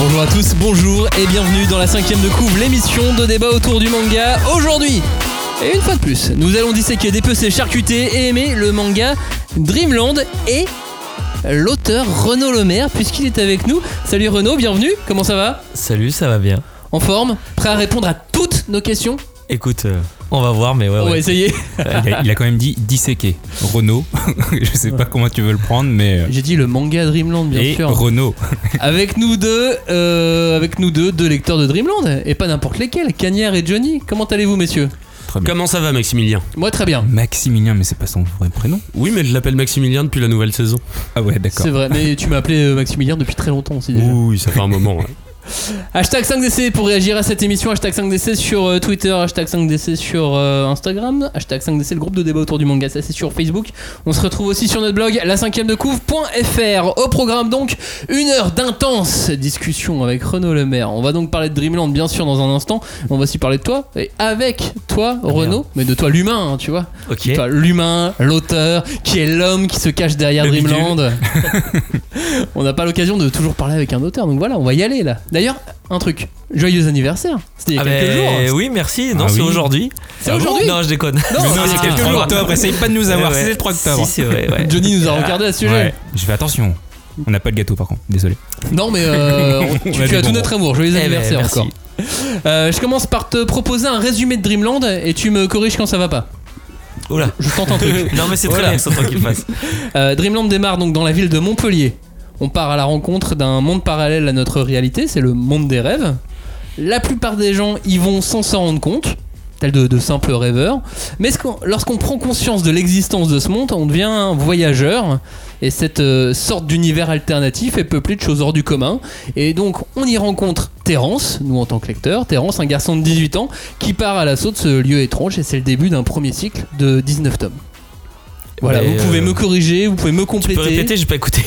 Bonjour à tous, bonjour et bienvenue dans la cinquième de couvre, l'émission de débat autour du manga. Aujourd'hui, et une fois de plus, nous allons disséquer, dépecer, charcuter et aimer le manga Dreamland et l'auteur Renaud Lemaire, puisqu'il est avec nous. Salut Renaud, bienvenue, comment ça va? Salut, ça va bien. En forme? Prêt à répondre à toutes nos questions? Écoute, euh, on va voir, mais ouais, On va essayer. Il a, il a quand même dit disséquer. Renault. je sais pas comment tu veux le prendre, mais. euh, J'ai dit le manga Dreamland, bien et sûr. Renault. Avec nous deux, euh, avec nous deux, deux lecteurs de Dreamland, et pas n'importe lesquels, Cagnard et Johnny. Comment allez-vous, messieurs? Très bien. Comment ça va, Maximilien? Moi, très bien. Maximilien, mais c'est pas son vrai prénom. Oui, mais je l'appelle Maximilien depuis la nouvelle saison. Ah ouais, d'accord. C'est vrai, mais tu m'as appelé Maximilien depuis très longtemps aussi déjà. Oui, ça fait un moment. ouais. Hashtag 5DC pour réagir à cette émission, hashtag 5DC sur euh, Twitter, hashtag 5DC sur euh, Instagram, hashtag 5DC le groupe de débat autour du manga, ça c'est sur Facebook. On se retrouve aussi sur notre blog la 5 de couvre.fr. Au programme donc, une heure d'intense discussion avec Renaud Lemaire. On va donc parler de Dreamland bien sûr dans un instant, on va aussi parler de toi, et avec toi Renaud, mais de toi l'humain, hein, tu vois. Ok. Toi, l'humain, l'auteur, qui est l'homme qui se cache derrière Le Dreamland. on n'a pas l'occasion de toujours parler avec un auteur, donc voilà, on va y aller là. D'ailleurs, un truc, joyeux anniversaire. C'était il y a Ah quelques ben, jours. oui, merci. Non, Ah c'est oui. aujourd'hui. C'est Ah aujourd'hui Non, je déconne. Non, non, Ah, c'est quelques ah, jours ah, octobre. Essaye pas de nous avoir. Ouais, ouais. C'est le 3 octobre. Si, c'est vrai, ouais. Johnny nous a regardé à ce sujet. Ouais. Je fais attention. On n'a pas de gâteau par contre. Désolé. Non, mais euh, tu, as tout bonbons. notre amour. Joyeux Eh ben, anniversaire encore. Euh, je commence par te proposer un résumé de Dreamland et tu me corriges quand ça va pas. Oula. Je tente un truc. Non, mais c'est très bien, c'est toi qui le fasses. Euh, Dreamland démarre donc dans la ville de Montpellier. On part à la rencontre d'un monde parallèle à notre réalité, c'est le monde des rêves. La plupart des gens y vont sans s'en rendre compte, tels de, simples rêveurs. Mais lorsqu'on prend conscience de l'existence de ce monde, on devient voyageur. Et cette euh, sorte d'univers alternatif est peuplé de choses hors du commun. Et donc on y rencontre Terence, nous en tant que lecteur, Terence, un garçon de 18 ans, qui part à l'assaut de ce lieu étrange. Et c'est le début d'un premier cycle de 19 tomes. Voilà, Mais, vous pouvez euh, me corriger, vous pouvez me Tu compléter. peux répéter, j'ai pas écouté.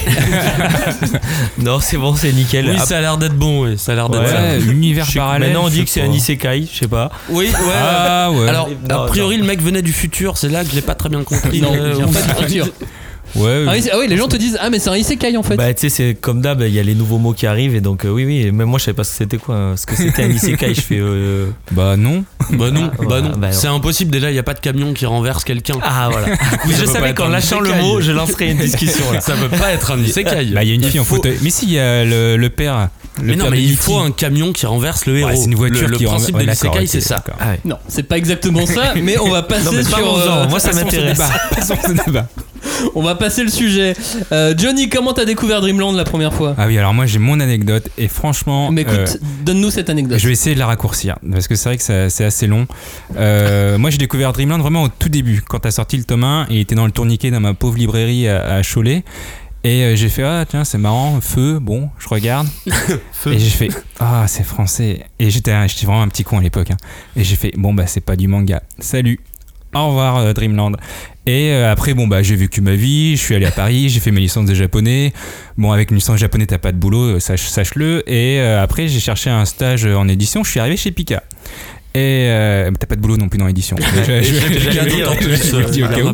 non, c'est bon, c'est nickel. Oui, ça a l'air d'être bon, oui, ça a l'air d'être Ouais, ça. univers parallèle. Maintenant, on dit que c'est un isekai, je sais pas. Oui, ouais. Ah ouais. Alors, Non, a priori, le mec venait du futur, c'est là que j'ai pas très bien compris. Non, euh, il vient pas du futur. Ouais. Ah oui, ah oui, les gens te disent Ah, mais c'est un isekai en fait. Bah tu sais c'est comme d'hab il y a les nouveaux mots qui arrivent et donc euh, oui oui même moi je savais pas ce que c'était quoi ce que c'était un isekai je fais euh, Bah non. bah non Ah, bah non bah bah c'est impossible déjà il y a pas de camion qui renverse quelqu'un Ah voilà. mais je peut pas savais être qu'en un lâchant le isekai. mot je lancerais une discussion là. ça peut pas être un isekai Bah il y a une fille en faut- fauteuil. Mais si il y a le, le père. Le mais non mais il faut un camion qui renverse le héros Ouais, c'est une voiture le, le qui principe renverse- de ouais, l'isekai ok, c'est ça. Ah ouais. Non, c'est pas exactement ça, mais on va passer Non, sur. euh, moi ça m'intéresse on va passer le sujet. Euh, Johnny, comment t'as découvert Dreamland la première fois? Ah oui, alors moi j'ai mon anecdote et franchement. Mais écoute, euh, donne-nous cette anecdote. Je vais essayer de la raccourcir parce que c'est vrai que c'est assez long. Euh, moi j'ai découvert Dreamland vraiment au tout début quand t'as sorti le tome 1 et il était dans le tourniquet dans ma pauvre librairie à, à Cholet. Et euh, j'ai fait ah tiens c'est marrant feu bon je regarde. Feu. et j'ai fait ah c'est français. Et j'étais vraiment un petit con à l'époque hein. et j'ai fait bon bah c'est pas du manga. Salut. Au revoir euh, Dreamland. Et euh, après bon bah j'ai vécu ma vie je suis allé à Paris j'ai fait mes licences de japonais. Bon avec une licence japonais t'as pas de boulot sache sache-le. Et après j'ai cherché un stage en édition. Je suis arrivé chez Pika et euh, t'as pas de boulot non plus dans l'édition Je- je- dire, euh,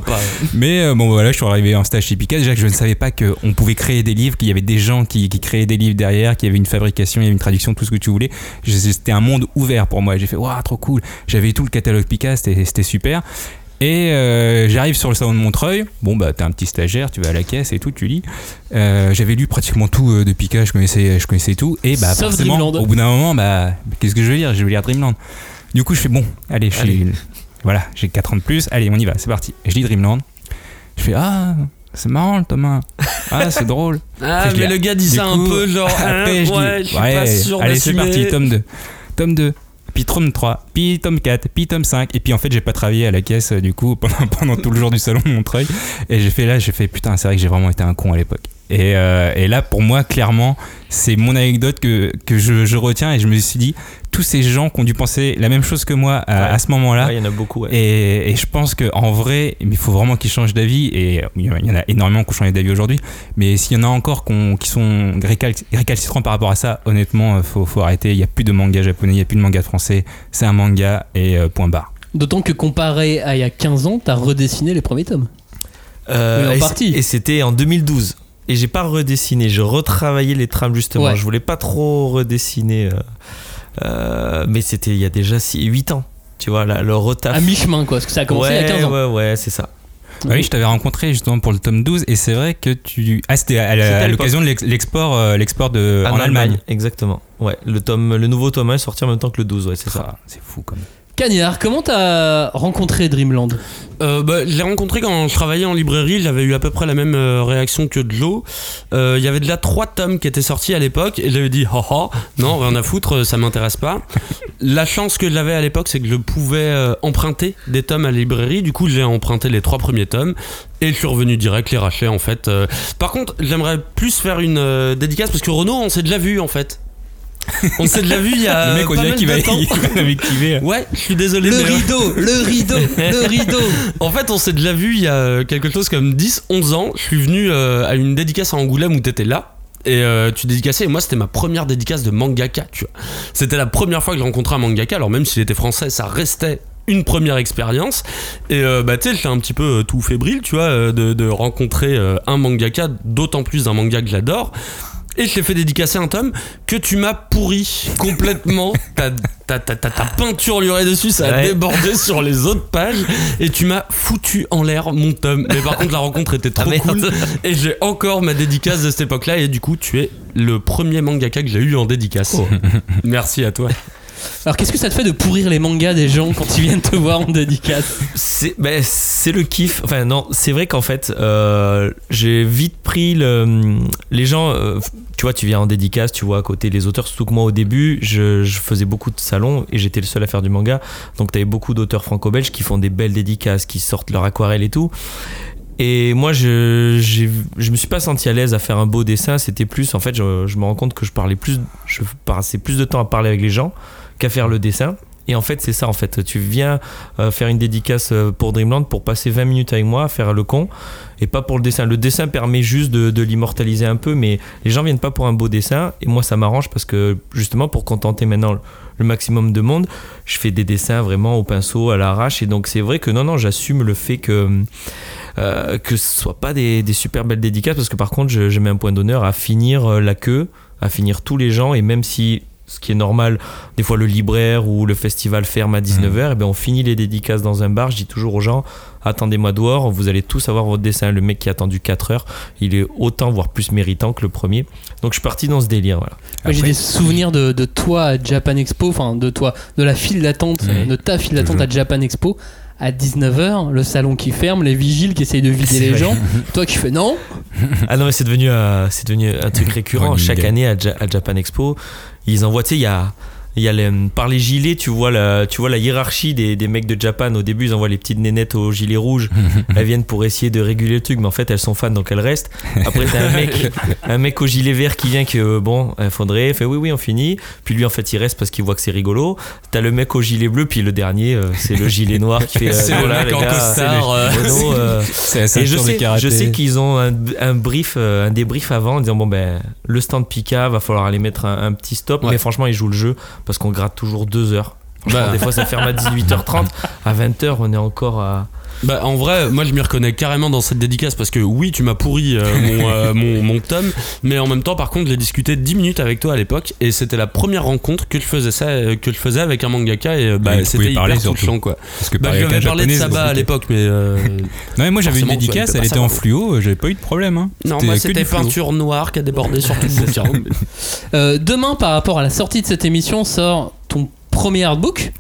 mais euh, bon voilà, je suis arrivé en stage chez Pika. Déjà que je ne savais pas qu'on pouvait créer des livres, qu'il y avait des gens qui, qui créaient des livres derrière, qu'il y avait une fabrication, il y avait une traduction, tout ce que tu voulais. C'était un monde ouvert pour moi. J'ai fait waouh, trop cool. J'avais tout le catalogue Pika, c'était c'était super. Et euh, j'arrive sur le salon de Montreuil. Bon, bah, t'es un petit stagiaire, tu vas à la caisse et tout, tu lis. Euh, J'avais lu pratiquement tout euh, de Pika, je connaissais, je connaissais tout. Et bah, Sauf forcément, Dreamland. au bout d'un moment, bah, qu'est-ce que je veux lire Je veux lire Dreamland. Du coup, je fais bon, allez, je suis- voilà, j'ai 4 ans de plus, allez, on y va, c'est parti. Je lis Dreamland. Je fais ah, c'est marrant le Thomas. Ah, c'est drôle. Ah, Après, mais le gars dit ça un peu genre. Après, hein, je dis, ouais, je suis ouais, pas sûr allez, c'est parti, tome 2. Tome 2. Puis tome 3, puis tome 4, puis tome 5. Et puis en fait, j'ai pas travaillé à la caisse euh, du coup pendant, pendant tout le jour du salon de Montreuil. Et j'ai fait là, j'ai fait putain, c'est vrai que j'ai vraiment été un con à l'époque. Et, euh, et là, pour moi, clairement, c'est mon anecdote que, que je, je retiens et je me suis dit, tous ces gens qui ont dû penser la même chose que moi à, à ce moment-là. Ouais, il y en a beaucoup. ouais. Et, et je pense qu'en vrai, il faut vraiment qu'ils changent d'avis. Et il y en a énormément qui ont changé d'avis aujourd'hui. Mais s'il y en a encore qui sont récal- récalcitrants par rapport à ça, honnêtement, il faut, faut arrêter. Il n'y a plus de manga japonais, il n'y a plus de manga français. C'est un manga et euh, point barre. D'autant que comparé à il y a 15 ans, t'as redessiné les premiers tomes. Euh, Oui, en Et c'était en 2012. Et j'ai pas redessiné, je retravaillais les trames justement. Ouais. Je voulais pas trop redessiner. euh, euh, mais c'était il y a déjà 8 ans. Tu vois, là, le retaf. À mi-chemin, quoi, parce que ça a commencé ouais, il y a 15 ans. Ouais, ouais, c'est ça. Ah oui, je t'avais rencontré justement pour le tome 12 et c'est vrai que tu. Ah, c'était à, l'occasion de l'ex- l'export euh, l'export de, En en Allemagne. Exactement. Ouais, le, tome, le nouveau tome 1 est sorti en même temps que le 12, ouais, c'est ça. Ah, c'est fou quand même. Cagnard, comment t'as rencontré Dreamland? Euh, bah, je l'ai rencontré quand je travaillais en librairie, j'avais eu à peu près la même euh, réaction que de l'eau. Euh, Il y avait déjà trois tomes qui étaient sortis à l'époque et j'avais dit oh, oh, non rien à foutre, ça m'intéresse pas. La chance que j'avais à l'époque c'est que je pouvais euh, emprunter des tomes à la librairie, du coup j'ai emprunté les trois premiers tomes et je suis revenu direct les racheter en fait. Euh, par contre j'aimerais plus faire une dédicace parce que Renault on s'est déjà vu en fait. On s'est déjà vu il y a le mec, on pas dirait mal qu'il de va. Ouais, je suis désolé. Le mais- rideau, le rideau, le rideau. En fait, on s'est déjà vu il y a quelque chose comme 10-11 ans. Je suis venu euh, à une dédicace à Angoulême où t'étais là. Et euh, tu dédicaçais, et moi c'était ma première dédicace de mangaka, tu vois. C'était la première fois que j'ai rencontré un mangaka, alors même s'il était français, ça restait une première expérience. Et euh, bah tu sais, j'étais un petit peu euh, tout fébrile, tu vois, euh, de, de rencontrer euh, un mangaka, d'autant plus un manga que j'adore. Et je t'ai fait dédicacer un tome que tu m'as pourri complètement. Ta, ta, ta, ta, ta peinturlurée dessus, ça a Ouais. débordé sur les autres pages. Et tu m'as foutu en l'air mon tome. Mais par contre, la rencontre était trop Ah, merde. cool. Et j'ai encore ma dédicace de cette époque-là. Et du coup, tu es le premier mangaka que j'ai eu en dédicace. Oh. Merci à toi. Alors qu'est-ce que ça te fait de pourrir les mangas des gens quand ils viennent te voir en dédicace C'est ben, le kiff. Enfin, non, c'est vrai qu'en fait, euh, j'ai vite pris le. Les gens, euh, tu vois, tu viens en dédicace, tu vois, à côté les auteurs. Surtout que moi, au début, je, faisais beaucoup de salons et j'étais le seul à faire du manga. Donc, tu avais beaucoup d'auteurs franco-belges qui font des belles dédicaces, qui sortent leur aquarelle et tout. Et moi, je, je me suis pas senti à l'aise à faire un beau dessin. C'était plus, en fait, je, je me rends compte que je parlais plus, je passais plus de temps à parler avec les gens qu'à faire le dessin. Et en fait, c'est ça, en fait. Tu viens euh, faire une dédicace euh, pour Dreamland pour passer 20 minutes avec moi, faire le con, et pas pour le dessin. Le dessin permet juste de, l'immortaliser un peu, mais les gens viennent pas pour un beau dessin. Et moi, ça m'arrange parce que, justement, pour contenter maintenant le, maximum de monde, je fais des dessins vraiment au pinceau, à l'arrache. Et donc, c'est vrai que non, non, j'assume le fait que euh, que ce soit pas des, des super belles dédicaces parce que par contre je, je mets un point d'honneur à finir euh, la queue, à finir tous les gens et même si ce qui est normal, des fois le libraire ou le festival ferme à 19h, et ben on finit les dédicaces dans un bar. Je dis toujours aux gens attendez-moi dehors, vous allez tous avoir votre dessin. Le mec qui a attendu 4 heures, il est autant voire plus méritant que le premier. Donc je suis parti dans ce délire. Voilà. J'ai des souvenirs de, de toi à Japan Expo, enfin de toi, de la file d'attente, Mhm. de ta file d'attente à Japan Expo. À 19h, le salon qui ferme, les vigiles qui essayent de vider C'est les vrai. gens. Toi qui fais non, Ah non, mais c'est devenu, euh, c'est devenu un truc récurrent. Chaque année à, Ja- à Japan Expo, ils envoient, tu sais, il y a. Il y a les- par les gilets, tu vois la, tu vois la hiérarchie des, des mecs de Japan. Au début, ils envoient les petites nénettes aux gilets rouges. elles viennent pour essayer de réguler le truc, mais en fait, elles sont fans, donc elles restent. Après, t'as un mec, un mec au gilet vert qui vient que euh, bon, il faudrait. Fait oui, oui, on finit. Puis lui, en fait, il reste parce qu'il voit que c'est rigolo. T'as le mec au gilet bleu, puis le dernier, euh, c'est le gilet noir qui fait. euh, C'est le mec en costard, euh, euh, et je sais, je sais qu'ils ont un, un brief, euh, un débrief avant en disant bon ben le stand Pika va falloir aller mettre un, un petit stop. Ouais. Mais franchement ils jouent le jeu parce qu'on gratte toujours deux heures. Bah. des fois ça ferme à 18h30, à 20h on est encore à. Bah en vrai, moi je m'y reconnais carrément dans cette dédicace parce que oui, tu m'as pourri euh, mon, euh, mon, mon tome, mais en même temps, par contre, j'ai discuté 10 minutes avec toi à l'époque et c'était la première rencontre que je faisais ça, euh, que je faisais avec un mangaka et bah, c'était hyper touchant quoi. Parce que Bah, je lui parlé de Saba à l'époque, mais euh, Non, mais moi j'avais une dédicace, elle était en fluo, j'avais pas eu de problème. Hein. non, moi c'était peinture noire qui a débordé sur tout le bouquin. Demain, par rapport à la sortie de cette émission, sort ton premier artbook.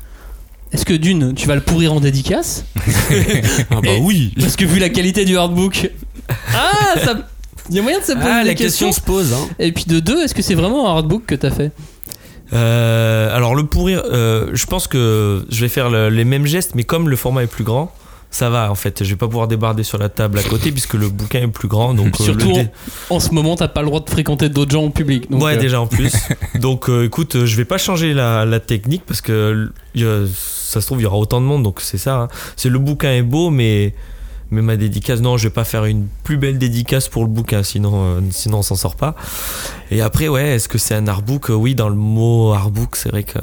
Est-ce que d'une, tu vas le pourrir en dédicace ah bah Et- oui. Parce que vu la qualité du artbook. Ah, ça. Il y a moyen de se poser Ah, des la question questions. se pose. Hein. Et puis de deux, est-ce que c'est vraiment un artbook que t'as fait? Euh, alors le pourrir, euh, je pense que je vais faire le- les mêmes gestes, mais comme le format est plus grand, ça va en fait. Je vais pas pouvoir débarder sur la table à côté puisque le bouquin est plus grand. Donc euh, Surtout dé- en, en ce moment, t'as pas le droit de fréquenter d'autres gens en public. donc, ouais, euh, déjà en plus. donc euh, écoute, je vais pas changer la, la technique parce que ça se trouve il y aura autant de monde donc c'est ça. hein. C'est le bouquin est beau mais mais ma dédicace non, je vais pas faire une plus belle dédicace pour le bouquin sinon euh, sinon on s'en sort pas. Et après ouais, est-ce que c'est un artbook? Oui, dans le mot artbook, c'est vrai que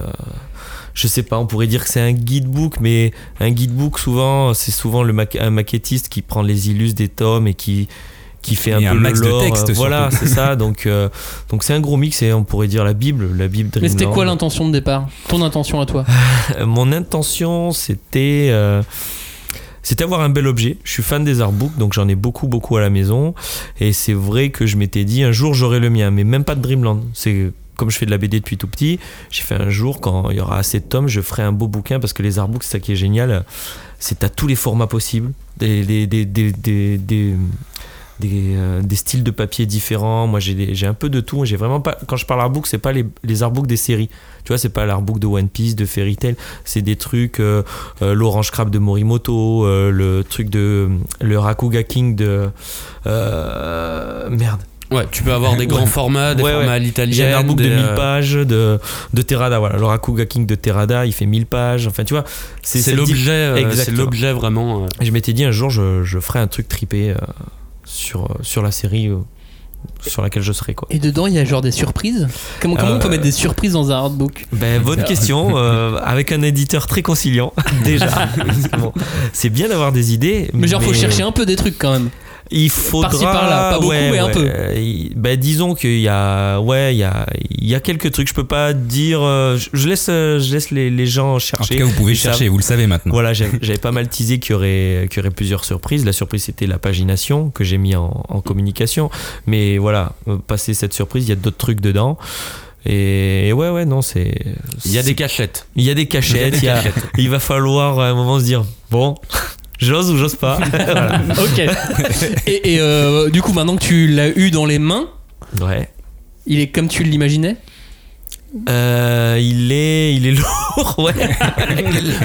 je sais pas, on pourrait dire que c'est un guidebook, mais un guidebook souvent, c'est souvent le un maquettiste qui prend les illus des tomes et qui qui fait un Et peu un le max de texte, Voilà, c'est ça. Donc euh, donc c'est un gros mix et on pourrait dire la Bible, la Bible Mais c'était quoi l'intention de départ? Ton intention à toi? Euh, Mon intention, c'était euh, c'était avoir un bel objet. Je suis fan des artbooks, donc j'en ai beaucoup, beaucoup à la maison. Et c'est vrai que je m'étais dit un jour j'aurai le mien, mais même pas de Dreamland. C'est comme je fais de la BD depuis tout petit, j'ai fait un jour quand il y aura assez de tomes, je ferai un beau bouquin parce que les artbooks, c'est ça qui est génial. C'est à tous les formats possibles, des, euh, styles de papier différents. Moi, j'ai un peu de tout. Vraiment pas. Quand je parle artbook, c'est pas les, les artbooks des séries. Tu vois, c'est pas l'artbook de One Piece, de Fairy Tail. C'est des trucs. euh, euh, L'Orange Crab de Morimoto, le truc de. Le Rakuga King de. merde. Ouais, tu peux avoir des grands Ouais. formats, des Ouais, formats ouais. à l'italienne. J'ai un artbook de des, 1000 euh, pages de, de Terada. Voilà, le Rakuga King de Terada, il fait 1000 pages. Enfin, tu vois, C'est l'objet, euh, c'est l'objet vraiment. euh. Et je m'étais dit un jour, je, je ferai un truc tripé euh, sur, sur la série euh, sur laquelle je serai. Quoi. Et dedans, il y a genre des surprises? Comment, comment Euh, on peut mettre des surprises dans un artbook? Ben, bonne question. euh, avec un éditeur très conciliant, déjà. Bon, c'est bien d'avoir des idées. Mais genre, faut chercher un peu des trucs quand même. Il faudra. Par-ci, par-là, pas beaucoup, ouais, mais un ouais. peu. Euh, Ben, disons qu'il y a, ouais, il y a, il y a quelques trucs. Je peux pas dire. euh, je- je laisse, euh, je laisse les, les gens En chercher. tout cas, vous pouvez chercher, vous le savez maintenant. Voilà, j'avais j'avais pas mal teasé qu'il y aurait, qu'il y aurait plusieurs surprises. La surprise, c'était la pagination que j'ai mis en, en communication. Mais voilà, euh, passer cette surprise, il y a d'autres trucs dedans. Et, ouais, ouais, non, c'est. Il y a c'est- des cachettes. Il y a des cachettes. il, y a- il va falloir à un moment se dire bon, j'ose ou j'ose pas. Voilà. Ok. et et, euh, du coup, maintenant que tu l'as eu dans les mains, Ouais. il est comme tu l'imaginais? Euh, il est, il est lourd, ouais.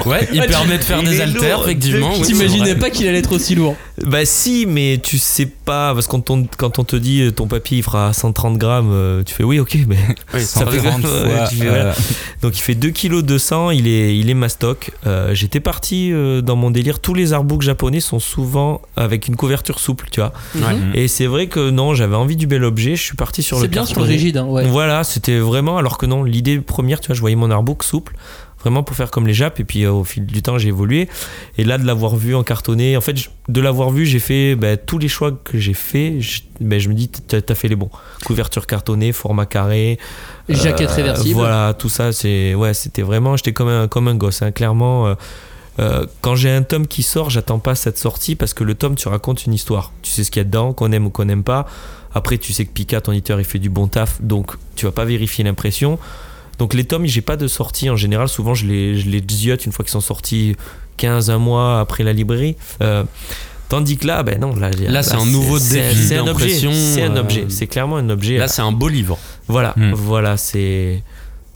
Ouais, il Ah, tu- permet de faire il des haltères, effectivement. oui, T'imaginais pas qu'il allait être aussi lourd Bah si, mais tu sais pas, parce que quand on, quand on te dit ton papier il fera 130 grammes, euh, tu fais oui, ok, mais Oui, ça fait raison. 30 ouais, fois. tu fais, voilà. Donc il fait 2 kg 200, il est, il est mastoc. Euh, J'étais parti euh, dans mon délire, tous les artbooks japonais sont souvent avec une couverture souple, tu vois. Ouais. Et c'est vrai que non, j'avais envie du bel objet, je suis parti sur le C'est bien sur le rigide, hein, ouais. Voilà, c'était vraiment, alors que non, l'idée première, tu vois, je voyais mon artbook souple, vraiment pour faire comme les Japs, et puis euh, au fil du temps, j'ai évolué. Et là, de l'avoir vu en cartonné, en fait, je- de l'avoir vu, j'ai fait bah, tous les choix que j'ai fait, je, bah, je me dis, t'as t'as fait les bons. Couverture cartonnée, format carré. Jaquette euh, réversible. Voilà, tout ça, c'est, ouais, c'était vraiment, j'étais comme un, comme un gosse, hein, clairement. euh, euh, quand j'ai un tome qui sort, j'attends pas cette sortie parce que le tome, tu racontes une histoire. Tu sais ce qu'il y a dedans, qu'on aime ou qu'on n'aime pas. Après, tu sais que Pika, ton éditeur, il fait du bon taf, donc tu vas pas vérifier l'impression. Donc les tomes, j'ai pas de sortie en général. Souvent, je les, je les ziote une fois qu'ils sont sortis 15, un mois après la librairie. Euh, tandis que là, ben non, là, Là, c'est un nouveau défi C'est un objet. C'est un euh, objet. C'est clairement un objet. Là, c'est un beau livre. voilà, Hmm. voilà, c'est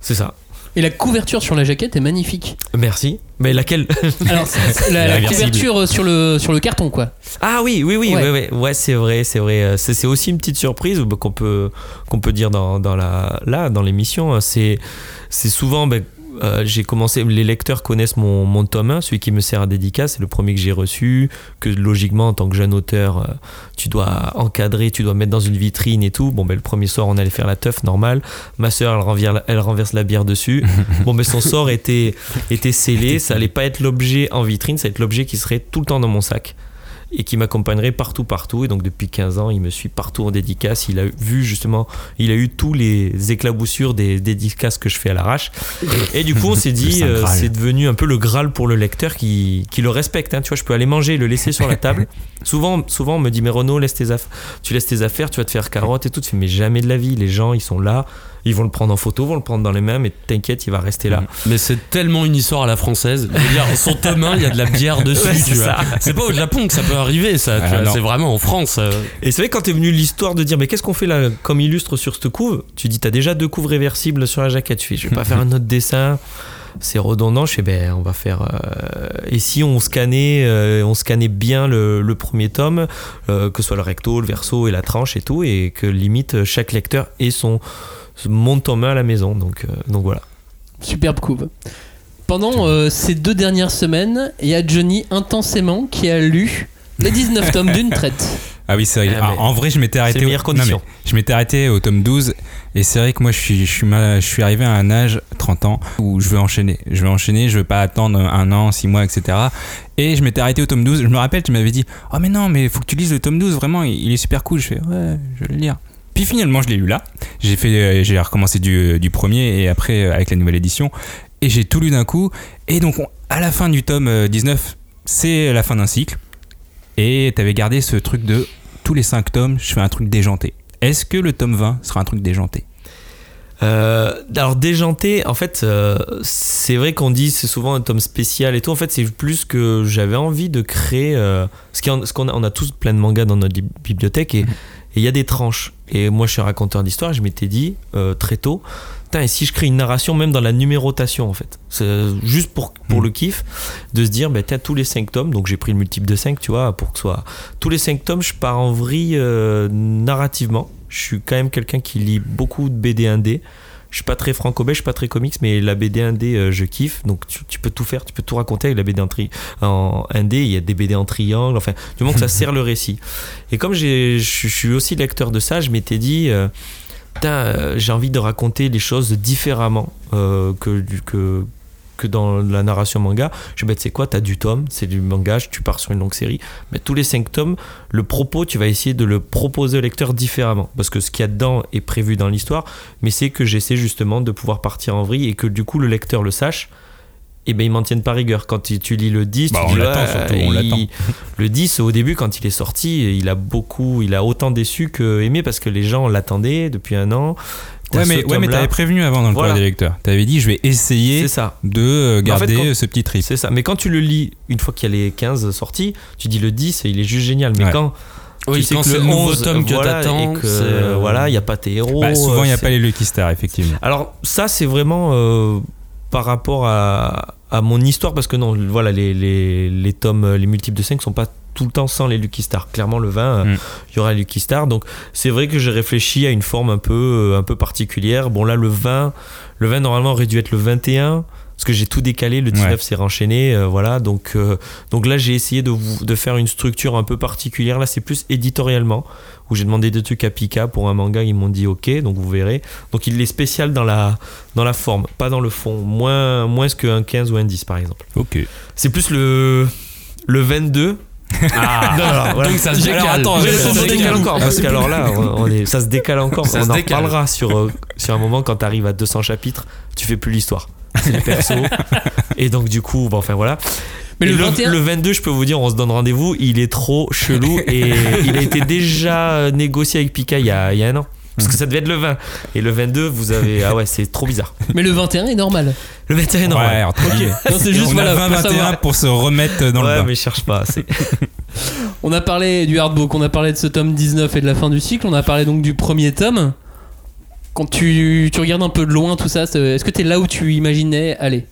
c'est ça. Et la couverture sur la jaquette est magnifique. Merci. Mais laquelle Alors, la, couverture sur le, sur le carton, quoi. Ah oui, oui, oui, Ouais. ouais, ouais, ouais, c'est vrai, c'est vrai. Euh, C'est aussi une petite surprise bah, qu'on peut qu'on peut dire dans, dans la là dans l'émission. C'est c'est souvent ben, euh, j'ai commencé, les lecteurs connaissent mon, mon tome 1, celui qui me sert à dédicace, c'est le premier que j'ai reçu, que logiquement en tant que jeune auteur, euh, tu dois encadrer, tu dois mettre dans une vitrine et tout. Bon ben le premier soir on allait faire la teuf normal. Ma soeur elle, renverse la bière dessus. bon ben son sort était était scellé, ça allait pas être l'objet en vitrine, ça allait être l'objet qui serait tout le temps dans mon sac et qui m'accompagnerait partout partout. Et donc depuis 15 ans il me suit partout en dédicace. Il a vu justement il a eu tous les éclaboussures des dédicaces que je fais à l'arrache. Et du coup on s'est dit euh, c'est devenu un peu le graal pour le lecteur qui, qui le respecte hein. tu vois je peux aller manger le laisser sur la table. Souvent souvent on me dit mais Renaud laisse tes affaires tu laisses tes affaires tu vas te faire carotte et tout. Tu fais mais jamais de la vie. Les gens ils sont là ils vont le prendre en photo vont le prendre dans les mains mais t'inquiète il va rester là Mais c'est tellement une histoire à la française. Je veux dire, son tome 1, il y a de la bière dessus. Ouais, tu c'est vois. ça. C'est pas au Japon que ça peut arriver, ça. tu Ah, vois. non. c'est vraiment en France. euh. Et c'est vrai quand t'es venu l'histoire de dire mais qu'est-ce qu'on fait là comme illustre sur cette couve, tu dis t'as déjà deux couves réversibles sur la jaquette, tu fais je vais pas faire un autre dessin. c'est redondant. Je fais, ben, on va faire. euh, et si on scannait, euh, on scannait bien le, le premier tome, euh, que ce soit le recto, le verso et la tranche et tout, et que limite chaque lecteur ait son, mon tome 1 à la maison. Donc, euh, donc voilà. Superbe couve. Pendant euh, ces deux dernières semaines, il y a Johnny intensément qui a lu les 19 tomes d'une traite. Ah oui, c'est vrai. Ah, Ah, en vrai, je m'étais arrêté. au- non, je m'étais arrêté au tome 12 et c'est vrai que moi, je suis, je suis, ma- je suis arrivé à un âge, 30 ans, où je veux enchaîner. Je veux enchaîner, je veux pas attendre un an, 6 mois, etc. Et je m'étais arrêté au tome 12. Je me rappelle, tu m'avais dit, oh mais non, mais faut que tu lises le tome 12. Vraiment, il, il est super cool. Je fais, ouais, je vais le lire. Puis finalement, je l'ai lu là. J'ai fait, euh, j'ai recommencé du, du premier et après euh, avec la nouvelle édition. Et j'ai tout lu d'un coup. Et donc, on- à la fin du tome euh, 19, c'est la fin d'un cycle. Et t'avais gardé ce truc de tous les 5 tomes, je fais un truc déjanté. Est-ce que le tome 20 sera un truc déjanté? Euh, alors déjanté, en fait, euh, c'est vrai qu'on dit c'est souvent un tome spécial et tout. En fait, c'est plus que j'avais envie de créer. Euh, ce qu'on a, on a tous plein de mangas dans notre li- bibliothèque et et il y a des tranches. Et moi, je suis raconteur d'histoire. Je m'étais dit euh, très tôt, et si je crée une narration même dans la numérotation en fait, c'est juste pour pour le kiff de se dire, ben t'as tous les 5 tomes. Donc j'ai pris le multiple de 5 tu vois, pour que ce soit tous les 5 tomes. Je pars en vrille euh, narrativement. Je suis quand même quelqu'un qui lit beaucoup de BD 1D. Je suis pas très franco-belge, je suis pas très comics, mais la BD 1D, euh, je kiffe. Donc tu, tu peux tout faire, tu peux tout raconter avec la BD en, tri- en 1D. Il y a des BD en triangle, enfin, du moment que ça sert le récit. Et comme je suis aussi lecteur de ça, je m'étais dit, euh, euh, j'ai envie de raconter les choses différemment euh, que, que, que dans la narration manga. Je vais c'est quoi T'as du tome, c'est du manga, tu pars sur une longue série. Mais tous les cinq tomes, le propos, tu vas essayer de le proposer au lecteur différemment. Parce que ce qu'il y a dedans est prévu dans l'histoire, mais c'est que j'essaie justement de pouvoir partir en vrille et que du coup le lecteur le sache. Et ben ils m'en tiennent pas rigueur. Quand tu, tu lis le 10, Bah, tu on dis, surtout, on il- l'attend. Le 10, au début, quand il est sorti, il a beaucoup, il a autant déçu que aimé parce que les gens l'attendaient depuis un an. Ouais, mais, ouais, mais tome-là. t'avais prévenu avant dans le Voilà. courrier des lecteurs. T'avais dit, je vais essayer ça. de euh, Mais en fait, garder quand- ce petit trip. C'est ça. Mais quand tu le lis, une fois qu'il y a les 15 sortis, tu dis le 10, il est juste génial. Mais Ouais. quand. Oui, tu sais quand c'est le nouveau 11, tome que voilà, t'attends, euh, voilà, il n'y a pas tes héros. Bah, souvent, il n'y a c'est- pas les Lucky Stars, effectivement. Alors, ça, c'est vraiment euh, par rapport à, à mon histoire, parce que non, voilà, les, les, les tomes, les multiples de 5 sont pas tout le temps sans les Lucky Stars. Clairement, le 20, euh, Mm. il y aura les Lucky Stars. Donc, c'est vrai que j'ai réfléchi à une forme un peu, euh, un peu particulière. Bon, là, le 20, le 20, normalement, aurait dû être le 21. Parce que j'ai tout décalé, le 19 Ouais. s'est renchaîné, euh, voilà. Donc, euh, donc là, j'ai essayé de, vous- de faire une structure un peu particulière. Là, c'est plus éditorialement, où j'ai demandé des trucs à Pika pour un manga. Ils m'ont dit OK, donc vous verrez. Donc, il est spécial dans la, dans la forme, pas dans le fond. Moins, moins qu'un 15 ou un 10, par exemple. Ok. C'est plus le, le 22. Ah, Non, alors, voilà. donc ça se Alors, décale. attends, ça se décale encore. Parce qu'alors là on est, ça se décale encore. Ça on en décale. reparlera sur, euh, sur un moment quand tu arrives à 200 chapitres tu fais plus l'histoire. C'est les persos et donc du coup bon, enfin voilà. Mais le, 21 le 22 je peux vous dire on se donne rendez-vous. Il est trop chelou et il a été déjà négocié avec Pika il y a, il y a un an parce que ça devait être le 20 et le 22 vous avez ah ouais c'est trop bizarre Mais le 21 est normal. le 21 non Ouais, entre guillemets. Non, c'est juste On voilà, a pour 20-21 savoir. pour se remettre dans le ouais bain. mais cherche pas c'est On a parlé du hardbook, on a parlé de ce tome 19 et de la fin du cycle, on a parlé donc du premier tome. Quand tu, tu regardes un peu de loin tout ça, est-ce que tu es là où tu imaginais aller?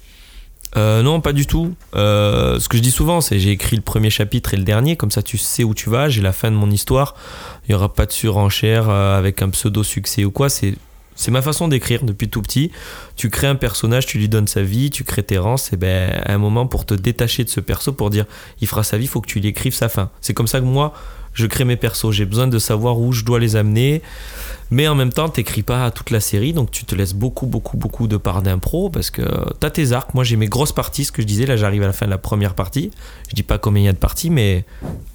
Euh, non, pas du tout. Euh, ce que je dis souvent, c'est j'ai écrit le premier chapitre et le dernier, comme ça tu sais où tu vas, j'ai la fin de mon histoire. Il n'y aura pas de surenchère euh, avec un pseudo succès ou quoi. C'est ma façon d'écrire depuis tout petit. Tu crées un personnage, tu lui donnes sa vie, tu crées tes rangs. C'est ben, à un moment pour te détacher de ce perso, pour dire il fera sa vie, il faut que tu lui écrives sa fin. C'est comme ça que moi, je crée mes persos. J'ai besoin de savoir où je dois les amener. Mais en même temps, t'écris pas toute la série, donc tu te laisses beaucoup, beaucoup, beaucoup de part d'impro parce que t'as tes arcs. Moi, j'ai mes grosses parties, ce que je disais. Là, j'arrive à la fin de la première partie. Je dis pas combien il y a de parties, mais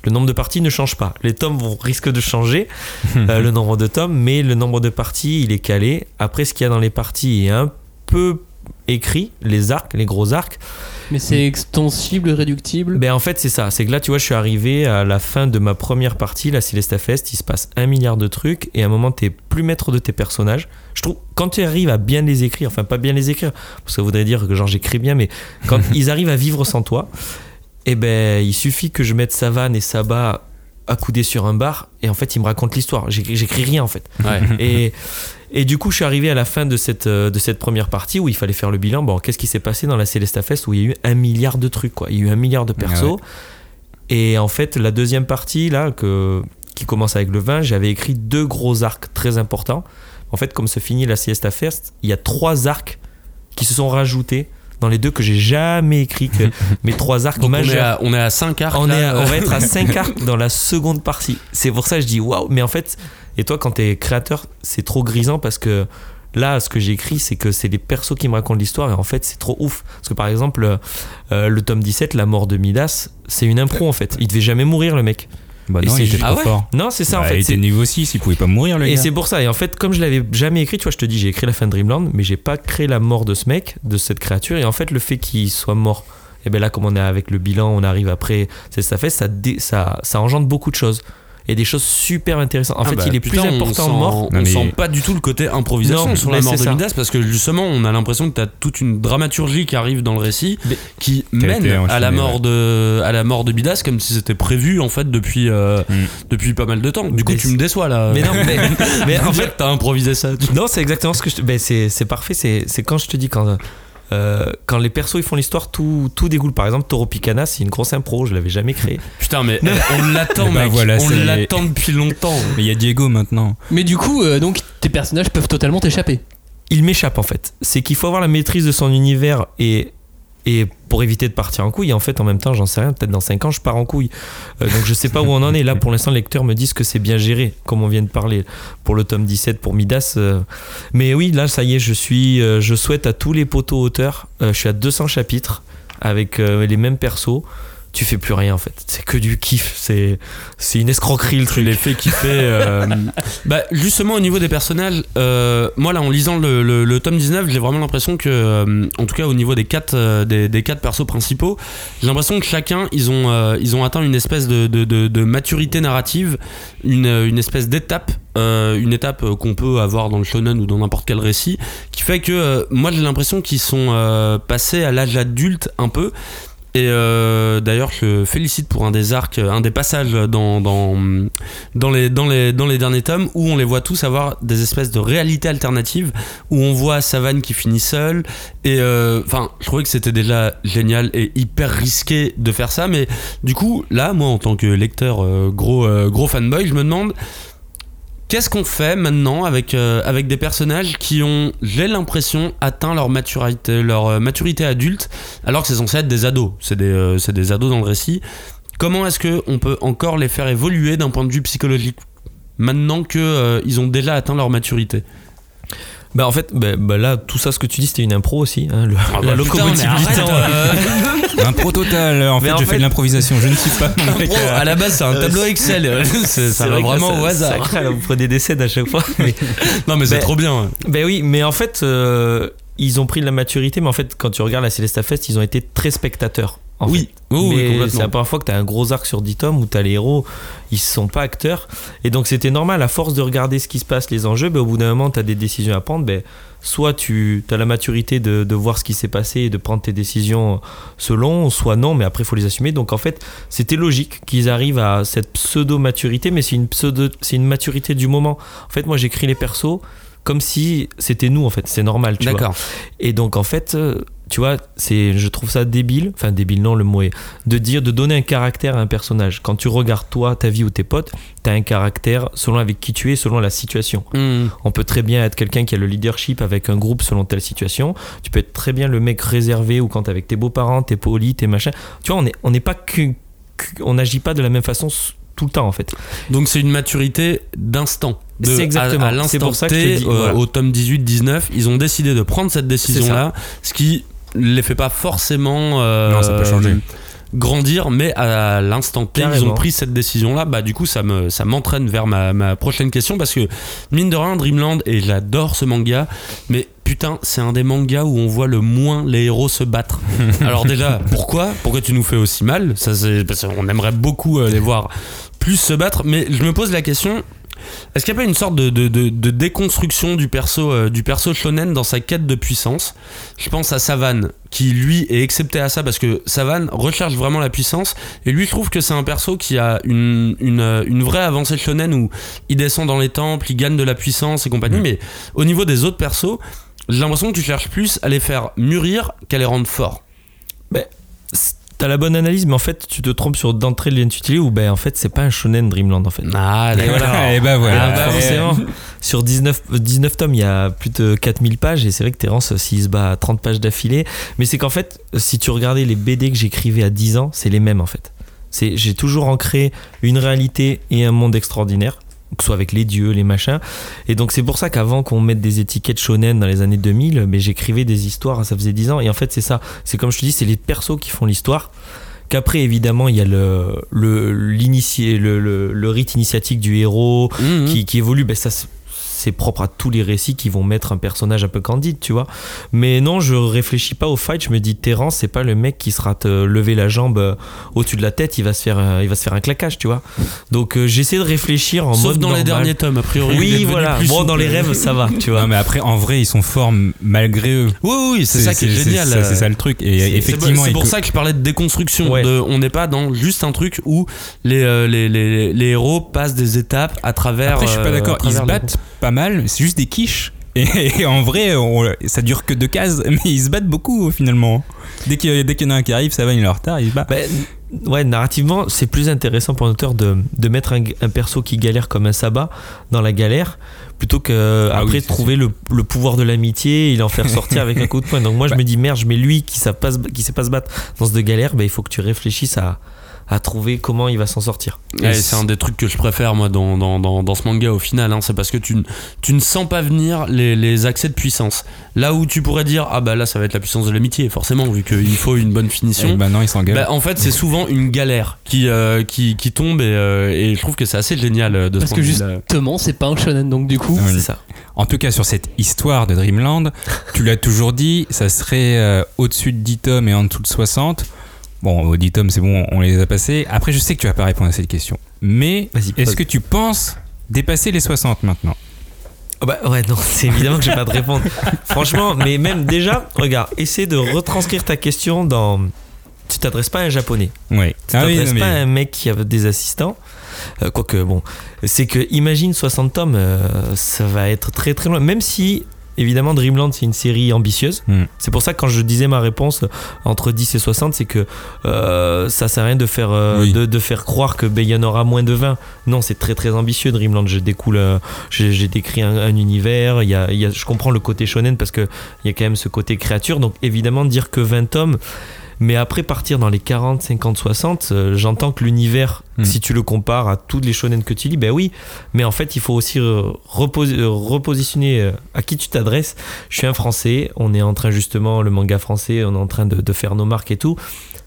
le nombre de parties ne change pas. Les tomes vont, risquent de changer, euh, le nombre de tomes, mais le nombre de parties, il est calé. Après, ce qu'il y a dans les parties est un peu écrit, les arcs, les gros arcs. Mais c'est extensible, réductible Ben en fait c'est ça, c'est que là tu vois je suis arrivé à la fin de ma première partie, la Celesta Fest, il se passe un milliard de trucs et à un moment t'es plus maître de tes personnages. Je trouve quand tu arrives à bien les écrire, enfin pas bien les écrire, parce que ça voudrait dire que genre j'écris bien, mais quand ils arrivent à vivre sans toi, et ben il suffit que je mette Savane et Saba accoudés sur un bar et en fait ils me racontent l'histoire. J'écris j'écris rien en fait. Ouais. Et, Et du coup, je suis arrivé à la fin de cette, euh, de cette première partie où il fallait faire le bilan. Bon, qu'est-ce qui s'est passé dans la Celesta Fest où il y a eu un milliard de trucs, quoi. Il y a eu un milliard de persos. Ah ouais. Et en fait, la deuxième partie, là, que, qui commence avec le vin, j'avais écrit deux gros arcs très importants. En fait, comme se finit la Siesta Fest, il y a trois arcs qui se sont rajoutés dans les deux que j'ai jamais écrit, que mes trois arcs Donc on est, majeurs. à, on est à 5 arcs. On, là, est à- euh. on va être à 5 arcs dans la seconde partie. C'est pour ça que je dis waouh. Mais en fait, et toi, quand t'es créateur, c'est trop grisant parce que là, ce que j'ai écrit, c'est que c'est les persos qui me racontent l'histoire et en fait, c'est trop ouf. Parce que par exemple, euh, le tome 17, la mort de Midas, c'est une impro en fait. Il devait jamais mourir, le mec. Bah Et non, c'est il était trop Ah ouais fort. Non, c'est ça en Bah, fait. Il était niveau 6, il pouvait pas mourir le et gars. c'est pour ça. Et en fait, comme je l'avais jamais écrit, tu vois, je te dis, j'ai écrit la fin de Dreamland, mais j'ai pas créé la mort de ce mec, de cette créature. Et en fait, le fait qu'il soit mort, et bien là, comme on est avec le bilan, on arrive après, c'est ça fait, ça, ça, ça engendre beaucoup de choses. Et des choses super intéressantes. En Ah fait, bah, il est putain, plus on important sent- mort. On mais- sent pas du tout le côté improvisation Non, sur la mort de. Midas parce que justement on a l'impression que t'as toute une dramaturgie qui arrive dans le récit Mais- qui mène à la mort de à la mort de Midas comme si c'était prévu en fait depuis euh, Mm. depuis pas mal de temps. Du coup Mais tu me déçois là. Mais non, mais, mais en fait, t'as improvisé ça. tu- non, c'est exactement ce que je te. Ben, c'est, c'est parfait. C'est, c'est quand je te dis quand. Euh, quand les persos ils font l'histoire, tout, tout dégoule. Par exemple, Toro Picana, c'est une grosse impro, je l'avais jamais créé. Putain mais on l'attend Bah voilà, on l'attend depuis longtemps. Mais il y a Diego maintenant. Mais du coup, euh, donc tes personnages peuvent totalement t'échapper. il m'échappe en fait. C'est qu'il faut avoir la maîtrise de son univers et, et pour éviter de partir en couille. En fait, en même temps, j'en sais rien, peut-être dans 5 ans, je pars en couille. Euh, donc je sais pas où on en est. Là, pour l'instant, les lecteurs me disent que c'est bien géré, comme on vient de parler pour le tome 17, pour Midas. euh. Mais oui, là, ça y est, je suis. euh, je souhaite à tous les poteaux auteurs, je suis à 200 chapitres avec les mêmes persos. Tu fais plus rien en fait. C'est que du kiff. C'est, c'est une escroquerie le truc. les fais kiffer. euh, bah, justement, au niveau des personnages, euh, moi là, en lisant le, le- le tome 19, j'ai vraiment l'impression que, euh, en tout cas, au niveau des quatre, euh, des, des quatre persos principaux, j'ai l'impression que chacun, ils ont, ils ont atteint une espèce de, de- de- de maturité narrative, une, une espèce d'étape. une étape qu'on peut avoir dans le shonen ou dans n'importe quel récit qui fait que moi j'ai l'impression qu'ils sont passés à l'âge adulte un peu et euh, d'ailleurs, je félicite pour un des arcs, un des passages dans, dans, les, dans, les, dans les derniers tomes où on les voit tous avoir des espèces de réalités alternatives, où on voit Savane qui finit seul. Et euh, enfin, je trouvais que c'était déjà génial et hyper risqué de faire ça. Mais du coup, là, moi, en tant que lecteur euh, gros, gros fanboy, je me demande. Qu'est-ce qu'on fait maintenant avec, euh, avec des personnages qui ont, j'ai l'impression, atteint leur euh, maturité adulte, alors que c'est censé être des ados. C'est des, euh, c'est des ados dans le récit. Comment est-ce qu'on peut encore les faire évoluer d'un point de vue psychologique maintenant qu'ils ont déjà atteint leur maturité? Bah en fait, bah, bah là, tout ça, ce que tu dis, c'était une impro aussi. hein, le- Ah bah la locomotive euh, Un pro total. En Mais fait, en je fait- fais de l'improvisation. Je ne suis pas. mon mec, euh, à la base, c'est un tableau Excel. C'est- C'est ça va vrai vraiment ça- au hasard. là, vous prenez des scènes à chaque fois. Mais, Non, mais c'est trop bien. ben oui, mais en fait, euh, ils ont pris de la maturité, mais en fait, quand tu regardes la Celesta Fest, ils ont été très spectateurs. En Oui, fait. oui, oui, complètement. c'est la première fois que tu as un gros arc sur 10 tomes où tu as les héros, ils sont pas acteurs. Et donc c'était normal, à force de regarder ce qui se passe, les enjeux, ben, au bout d'un moment, tu as des décisions à prendre. Ben, soit tu as la maturité de, de voir ce qui s'est passé et de prendre tes décisions selon, soit non, mais après il faut les assumer. Donc en fait, c'était logique qu'ils arrivent à cette pseudo-maturité, mais c'est une, pseudo, c'est une maturité du moment. En fait, moi j'écris les persos comme si c'était nous en fait, c'est normal, tu vois. D'accord. Et donc en fait, euh, tu vois, c'est, je trouve ça débile, enfin débile non le mot est, de dire, de donner un caractère à un personnage. Quand tu regardes toi, ta vie ou tes potes, tu as un caractère selon avec qui tu es, selon la situation. Hmm. On peut très bien être quelqu'un qui a le leadership avec un groupe selon telle situation. Tu peux être très bien le mec réservé ou quand t'es avec tes beaux-parents, t'es poli, t'es machin. Tu vois, on n'est on pas que, que- on n'agit pas de la même façon tout le temps en fait. Donc c'est une maturité d'instant. C'est exactement. À, à C'est l'instant pour ça que je dis, euh, voilà. au tome 18-19, ils ont décidé de prendre cette décision-là, ce qui les fait pas forcément euh, Non, ça peut changer. grandir, mais à l'instant T, ils ont pris cette décision-là. Bah du coup, ça me ça m'entraîne vers ma, ma prochaine question parce que mine de rien, Dreamland et j'adore ce manga, mais putain, c'est un des mangas où on voit le moins les héros se battre. Alors déjà, pourquoi? Pourquoi tu nous fais aussi mal? Ça, c'est parce qu'on aimerait beaucoup euh, les voir plus se battre. Mais je me pose la question Est-ce qu'il n'y a pas une sorte de, de- de- de déconstruction du perso, euh, du perso shonen dans sa quête de puissance? Je pense à Savan, qui lui est excepté à ça parce que Savan recherche vraiment la puissance. Et lui je trouve que c'est un perso qui a une, une, euh, une vraie avancée shonen où il descend dans les temples, il gagne de la puissance et compagnie, mais au niveau des autres persos, j'ai l'impression que tu cherches plus à les faire mûrir qu'à les rendre forts. Ben, T'as la bonne analyse, mais en fait, tu te trompes sur d'entrée de l'intitulé où, ben, en fait, c'est pas un shonen Dreamland, en fait. Ah, Et voilà. Et bah voilà. Ah, bah, forcément. Sur 19, 19 tomes, il y a plus de 4000 pages, et c'est vrai que Terence, s'il se bat à 30 pages d'affilée, mais c'est qu'en fait, si tu regardais les BD que j'écrivais à 10 ans, c'est les mêmes, en fait. C'est, j'ai toujours ancré une réalité et un monde extraordinaire, que ce soit avec les dieux, les machins. Et donc, c'est pour ça qu'avant qu'on mette des étiquettes shonen dans les années 2000, mais j'écrivais des histoires, ça faisait 10 ans. Et en fait, c'est ça. C'est comme je te dis, c'est les persos qui font l'histoire. Qu'après, évidemment, il y a le, le, l'initié, le, le, le rite initiatique du héros Mhm. qui, qui évolue. Ben, ça, c'est- propre à tous les récits qui vont mettre un personnage un peu candide, tu vois. Mais non, je réfléchis pas au fight. Je me dis, Terence, c'est pas le mec qui sera te lever la jambe euh, au-dessus de la tête. Il va se faire, euh, il va se faire un claquage, tu vois. Donc, euh, j'essaie de réfléchir en Sauf mode dans les derniers tomes, a priori. Oui, voilà. plus Bon, dans les rêves, ça va, tu vois. Non, mais après, en vrai, ils sont forts malgré eux. Oui, oui, c'est ça qui est, génial. C'est ça le truc. Et C'est- effectivement, c'est pour peut- ça que je parlais de déconstruction. Ouais. de- on n'est pas dans juste un truc où les, euh, les, les, les héros passent des étapes à travers. Après, je suis pas d'accord. Ils se battent pas mal. C'est juste des quiches. Et, et en vrai, on- ça dure que deux cases, mais ils se battent beaucoup finalement. Dès qu'il qu'il y en a un qui arrive, ça va, il est en retard, il se bat. Ben, ouais, narrativement, c'est plus intéressant pour un auteur de, de mettre un, un perso qui galère comme un sabbat dans la galère plutôt que Ah après trouver le, le pouvoir de l'amitié et l'en faire sortir avec un coup de poing. Donc moi je me dis merde, mets lui qui sait pas se, qui sait pas se battre dans ce de galère, ben, il faut que tu réfléchisses à, à trouver comment il va s'en sortir. Ouais, c'est un des trucs que je préfère moi dans, dans, dans, dans ce manga au final. hein. c'est parce que tu, ne- tu ne sens pas venir les, les accès de puissance. Là où tu pourrais dire ah bah là ça va être la puissance de l'amitié forcément vu qu'il faut une bonne finition. Et maintenant, ils s'engueulent. Bah, en fait, c'est souvent une galère qui, euh, qui, qui tombe et, euh, et je trouve que c'est assez génial euh, de Parce ce que justement, c'est pas un shonen, donc du coup. Ah oui. C'est ça. En tout cas, sur cette histoire de Dreamland, tu l'as toujours dit, ça serait euh, au-dessus de 10 tomes et en dessous de 60. Bon, aux 10 tomes, c'est bon, on les a passés. Après, je sais que tu vas pas répondre à cette question. Mais est-ce que tu penses dépasser les 60 maintenant? Ah bah ouais, non, c'est évidemment que je vais pas te répondre. Franchement, mais même déjà, regarde, essaie de retranscrire ta question dans. Tu t'adresses pas à un japonais. Oui. Tu Ah oui, t'adresses non, mais- pas à un mec qui a des assistants. Euh, Quoique, bon, c'est que imagine 60 tomes, euh, ça va être très très loin. Même si, évidemment, Dreamland, c'est une série ambitieuse. Hmm. C'est pour ça que quand je disais ma réponse entre 10 et 60, c'est que euh, ça sert à rien de faire, euh, Oui. de, de faire croire qu'il ben, y en aura moins de 20. Non, c'est très très ambitieux, Dreamland. Je découle, euh, j'ai décrit un, un univers. Il y a, y a- je comprends le côté shonen parce qu'il y a quand même ce côté créature. Donc, évidemment, dire que 20 tomes. Mais après partir dans les 40, 50, 60, euh, j'entends que l'univers, Hmm. si tu le compares à toutes les shonen que tu lis, ben oui. Mais en fait, il faut aussi euh, repos- euh, repositionner euh, à qui tu t'adresses. Je suis un Français, on est en train justement, le manga français, on est en train de, de faire nos marques et tout.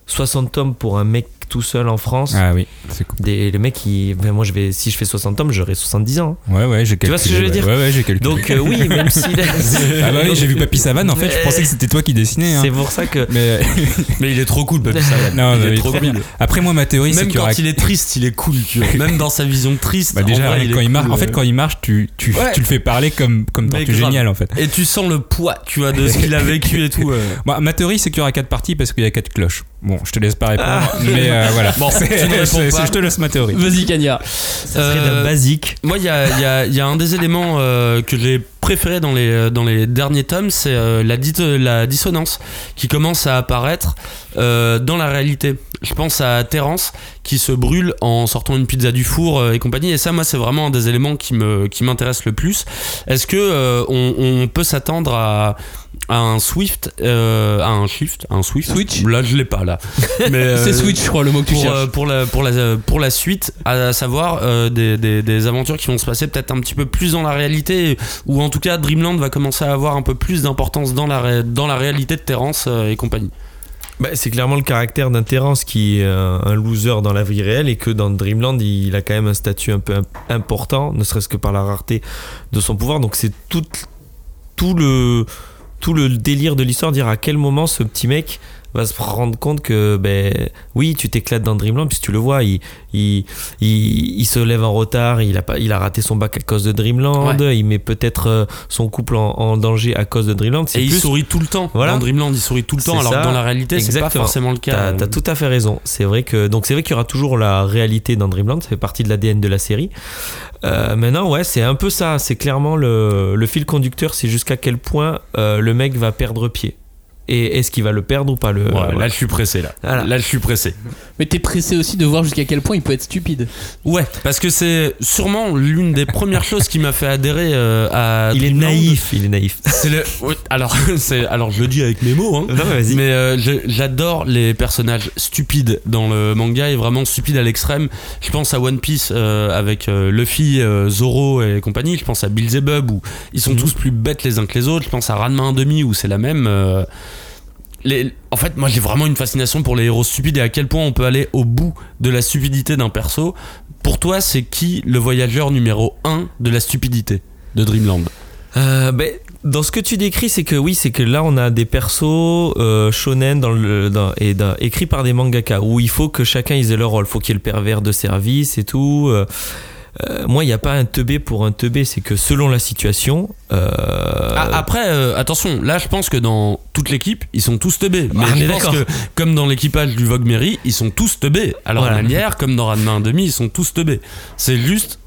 60 tomes pour un mec tout seul en France. Ah oui, c'est cool. Des, le mec, qui, ben moi, je vais, si je fais 60 tomes, j'aurai 70 ans. Ouais, ouais, j'ai calculé. vois ce que je veux dire Ouais, ouais, j'ai calculé. Donc euh, oui, même si... ah bah oui, j'ai vu Papy Savane, en fait, je pensais que c'était toi qui dessinais. hein. C'est pour ça que... Mais Mais il est trop cool, Papy Savane. non, il non, est il est trop cool. bien. Après, moi, ma théorie, c'est Même quand aura. il est triste, il est cool. Tu vois. Même dans sa vision triste. Bah, en déjà, vrai, rien il que quand est il marche, cool, en fait, quand il marche, tu, tu, Ouais. tu le fais parler comme, comme grave. Géniale, en fait. Et tu sens le poids, tu vois, de ce qu'il a vécu et tout. euh. Ma théorie, c'est qu'il y aura quatre parties parce qu'il y a quatre cloches. Bon, je te laisse pas répondre, Ah. mais euh, voilà. Bon, je te laisse ma théorie. Vas-y, Kanya. Ça serait Euh, basique. Moi, il y a, il y a- il y a un des éléments euh, que j'ai préféré dans les, dans les derniers tomes, c'est euh, la, dit- la dissonance qui commence à apparaître euh, dans la réalité. Je pense à Terence qui se brûle en sortant une pizza du four euh, et compagnie. Et ça, moi, c'est vraiment un des éléments qui me qui m'intéresse le plus. Est-ce que euh, on, on peut s'attendre à, à un Swift, euh, à un Shift, un Swift Switch Là, je l'ai pas là. Mais, euh, C'est Switch, je crois, le mot que tu pour, cherches. euh, pour, la, pour, la, pour la suite, à savoir euh, des, des, des aventures qui vont se passer peut-être un petit peu plus dans la réalité, ou en tout cas Dreamland va commencer à avoir un peu plus d'importance dans la, dans la réalité de Terence euh, et compagnie. Bah, c'est clairement le caractère d'un Terence qui est un, loser dans la vie réelle et que dans Dreamland il, a quand même un statut un peu im- important, ne serait-ce que par la rareté de son pouvoir. Donc c'est tout, tout, le, tout le délire de l'histoire, dire à quel moment ce petit mec va se rendre compte que, ben, oui, tu t'éclates dans Dreamland, puisque tu le vois, il, il, il, il se lève en retard, il a, pas, il a raté son bac à cause de Dreamland, il met peut-être euh, son couple en, en danger à cause de Dreamland. Et il sourit tout le temps. Voilà. Dans Dreamland, il sourit tout le temps, alors ça. que dans la réalité, c'est pas forcément le cas. T'as t'as tout à fait raison. C'est vrai que donc c'est vrai qu'il y aura toujours la réalité dans Dreamland. Ça fait partie de l'ADN de la série. Euh, maintenant, ouais, c'est un peu ça. C'est clairement le, le fil conducteur. C'est jusqu'à quel point euh, le mec va perdre pied. Et est-ce qu'il va le perdre ou pas le Ouais, voilà. Là, je suis pressé, là. Voilà. Là, je suis pressé. Mais t'es pressé aussi de voir jusqu'à quel point il peut être stupide. Ouais, parce que c'est sûrement l'une des premières choses qui m'a fait adhérer euh, à. Il est naïf. Il est naïf. C'est le. alors, c'est alors je le dis avec mes mots. Hein. Non, mais vas-y. Mais euh, je- j'adore les personnages stupides dans le manga et vraiment stupides à l'extrême. Je pense à One Piece euh, avec euh, Luffy, euh, Zoro et compagnie. Je pense à Beelzebub où ils sont tous plus bêtes les uns que les autres. Je pense à Ranma 1,5 où c'est la même. En fait, moi j'ai vraiment une fascination pour les héros stupides et à quel point on peut aller au bout de la stupidité d'un perso. Pour toi, c'est qui le voyageur numéro 1 de la stupidité de Dreamland? Euh, ben, dans ce que tu décris, c'est que oui, c'est que là, on a des persos euh, shonen dans le, et écrits par des mangaka où il faut que chacun ils aient leur rôle. faut qu'il y ait le pervers de service et tout. Euh, euh, moi, il n'y a pas un teubé pour un teubé, c'est que selon la situation. euh, Ah, après, euh, attention, là je pense que dans toute l'équipe, ils sont tous teubés. Mais Ah, on je pense que, comme dans l'équipage du Vogue Mary, ils sont tous teubés. À leur Voilà. manière, comme dans Ranma 1,5, ils sont tous teubés. C'est juste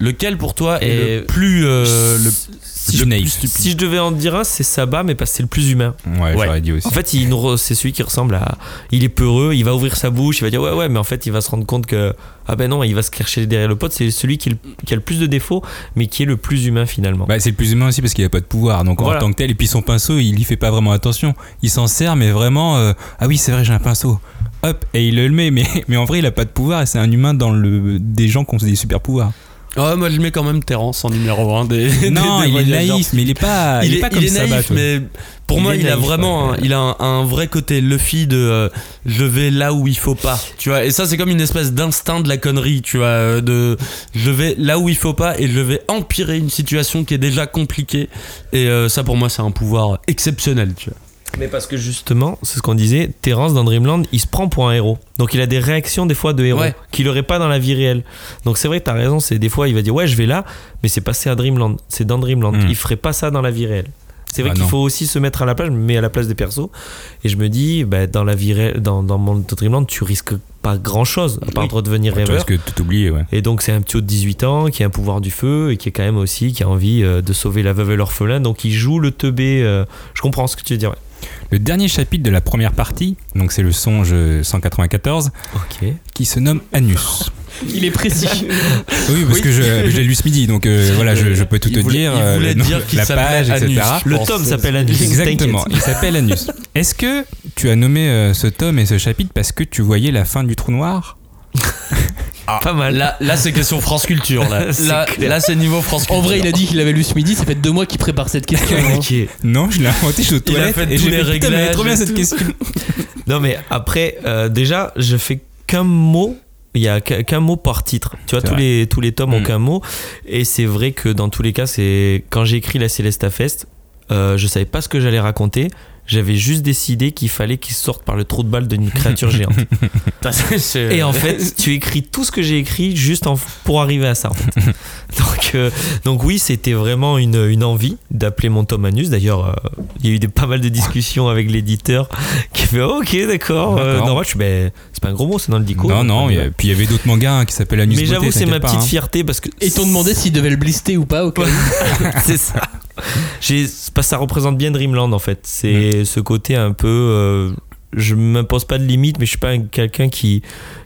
lequel pour toi est le plus. euh, le, Si le plus stupide si je devais en dire un, c'est Saba, mais parce que c'est le plus humain. Ouais, Ouais. j'aurais dit aussi. En fait, il nous re- c'est celui qui ressemble à. Il est peureux, il va ouvrir sa bouche, il va dire ouais, ouais, mais en fait, il va se rendre compte que. Ah ben non, il va se cacher derrière le pote. C'est celui qui, est le- qui a le plus de défauts, mais qui est le plus humain finalement. Bah, c'est le plus humain aussi parce qu'il a pas de pouvoir. Donc Voilà. en tant que tel, et puis son pinceau, il y fait pas vraiment attention. Il s'en sert, mais vraiment, euh, ah oui, c'est vrai, j'ai un pinceau. Hop, et il le met, mais, mais en vrai, il a pas de pouvoir et c'est un humain dans le des gens qui ont des super pouvoirs. Ouais, moi je mets quand même Terence en numéro 1 des. Non, des- des il est naïf, mais il est pas, il, est, pas il comme est ça. naïf, mais pour Il moi, est il a vraiment, ouais. un, il a un, un vrai côté Luffy de euh, je vais là où il faut pas, tu vois. Et ça, c'est comme une espèce d'instinct de la connerie, tu vois, euh, de je vais là où il faut pas et je vais empirer une situation qui est déjà compliquée. Et euh, ça, pour moi, c'est un pouvoir exceptionnel, tu vois. Mais parce que justement, c'est ce qu'on disait, Terence dans Dreamland, il se prend pour un héros. Donc il a des réactions des fois de héros Ouais. qu'il aurait pas dans la vie réelle. Donc c'est vrai, t'as raison, c'est des fois il va dire ouais je vais là, mais c'est passé à Dreamland, c'est dans Dreamland. Mm. Il ferait pas ça dans la vie réelle. C'est vrai Ah qu'il faut aussi se mettre à la place, mets à la place des persos et je me dis bah, dans la vie réelle, dans, dans mon Dreamland, tu risques pas grand chose à part de devenir Tu rêveur. risques de tout oublier, ouais. Et donc c'est un petit de 18 ans qui a un pouvoir du feu et qui est quand même aussi qui a envie euh, de sauver la veuve et l'orphelin. Donc il joue le teubé. euh, je comprends ce que tu veux dire. ouais. Le dernier chapitre de la première partie, donc c'est le songe 194, Ok. qui se nomme Anus. Il est précis. Oui, parce que je, je l'ai lu ce midi, donc euh, voilà, je, je peux tout Il te voulait- dire. il euh, voulait le nom- dire qu'il la page, Anus. etc. Le tome s'appelle Anus. Exactement, il s'appelle Anus. Est-ce que tu as nommé euh, ce tome et ce chapitre parce que tu voyais la fin du trou noir? Pas mal. Là, là c'est question France Culture. Là, C'est là, clair. là, c'est niveau France Culture. En vrai, il a dit qu'il avait lu ce midi, ça fait deux mois qu'il prépare cette question. hein. Non, je l'ai inventé, je suis aux Il a toilettes fait et tous j'ai les fait, putain, trop bien réglages et cette question. Non mais après, euh, déjà, je fais qu'un mot. Il y a qu'un mot par titre. Tu vois, tous vrai. les, tous les tomes ont Mm. qu'un mot. Et c'est vrai que dans tous les cas, c'est quand j'ai écrit la Celesta Fest, euh, je savais pas ce que j'allais raconter. J'avais juste décidé qu'il fallait qu'il sorte par le trou de balle d'une créature géante. Et en fait, tu écris tout ce que j'ai écrit juste en- pour arriver à ça. en fait. donc, euh, donc oui, c'était vraiment une, une envie d'appeler mon tome Anus. D'ailleurs, euh, il y a eu des, pas mal de discussions avec l'éditeur qui fait ok, d'accord. Euh, D'accord. non, moi, je suis, ben, c'est pas un gros mot, c'est dans le dico. Non, non, a- puis il y avait d'autres mangas hein, qui s'appellent Anus Mais j'avoue, c'est ma pas, petite hein. fierté parce que. Et t'ont demandé s'il devait le blister ou pas au cas où. c'est ça. Ça représente bien Dreamland en fait. C'est ce côté un peu. euh, je m'impose pas de limite, mais je suis pas un- quelqu'un qui,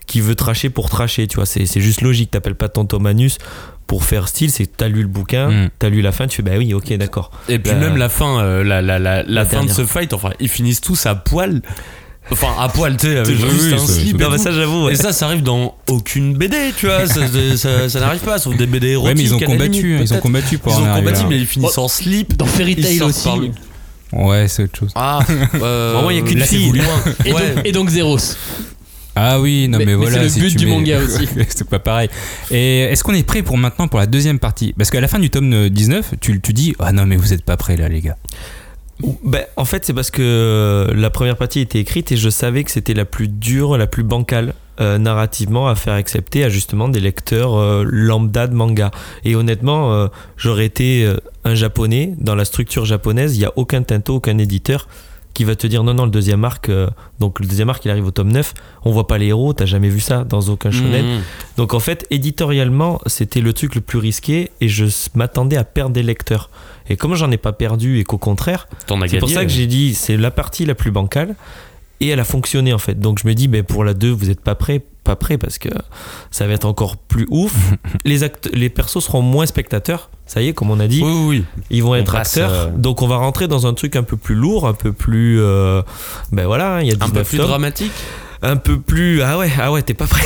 qui veut tracher pour tracher. Tu vois, c'est, c'est juste logique. T'appelles pas ton Tomanus pour faire style. C'est t'as lu le bouquin, Mm. t'as lu la fin, tu fais bah oui, ok, d'accord. Et puis La- même la fin, euh, la, la, la, fin de ce fight, enfin, ils finissent tous à poil. Enfin, à poil, tu sais, avec juste oui, un ça- slip. ça- Non, j'avoue. ouais. Et ça, ça arrive dans aucune BD, tu vois. Ça, ça- ça n'arrive pas, sauf des BD érotiques. Ouais, mais ils ont combattu, limite, hein, ils ont combattu pour Ils en ont combattu, mais ils finissent en slip. Dans Fairy Ils Tail aussi. Ouais, c'est autre chose. Ah, euh, Vraiment, il y a qu'une fille. loin. Et, Ouais. donc, et donc Zeros. Ah oui, non Mais- voilà. c'est le si but tu du mets- manga aussi. c'est pas pareil. Et est-ce qu'on est prêt pour maintenant pour la deuxième partie? Parce qu'à la fin du tome 19, tu, tu dis Ah non, mais vous êtes pas prêts là, les gars. Ben, en fait, c'est parce que euh, la première partie était écrite et je savais que c'était la plus dure, la plus bancale euh, narrativement à faire accepter à justement des lecteurs euh, lambda de manga. Et honnêtement, j'aurais été un japonais dans la structure japonaise, il n'y a aucun tinto, aucun éditeur qui va te dire non non le deuxième arc euh, donc le deuxième arc il arrive au tome 9 on voit pas les héros t'as jamais vu ça dans aucun shonen. Mhm. donc en fait éditorialement c'était le truc le plus risqué et je m'attendais à perdre des lecteurs. Et comme j'en ai pas perdu et qu'au contraire c'est pour ça que j'ai dit c'est la partie la plus bancale et elle a fonctionné en fait. Donc je me dis ben pour la 2 vous êtes pas prêts pas prêts parce que ça va être encore plus ouf les actes les persos seront moins spectateurs ça y est comme on a dit Oui, oui, oui. ils vont On être acteurs euh, donc on va rentrer dans un truc un peu plus lourd un peu plus euh, ben voilà il y a Un 19 peu plus tomes. dramatique. Un peu plus ah ouais ah ouais t'es pas prêt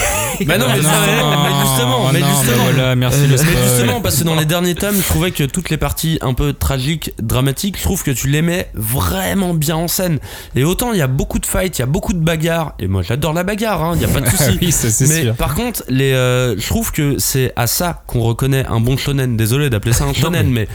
Bah non, mais, non, mais justement, oh mais justement, voilà, merci Euh, le mais spoil. justement, parce que dans les derniers tomes, je trouvais que toutes les parties un peu tragiques, dramatiques, je trouve que tu les mets vraiment bien en scène. Et autant il y a beaucoup de fights, il y a beaucoup de bagarres, et moi j'adore la bagarre, hein, il y a pas de souci. oui, mais sûr. par contre, les, euh, je trouve que c'est à ça qu'on reconnaît un bon shonen. Désolé d'appeler ça un shonen, mais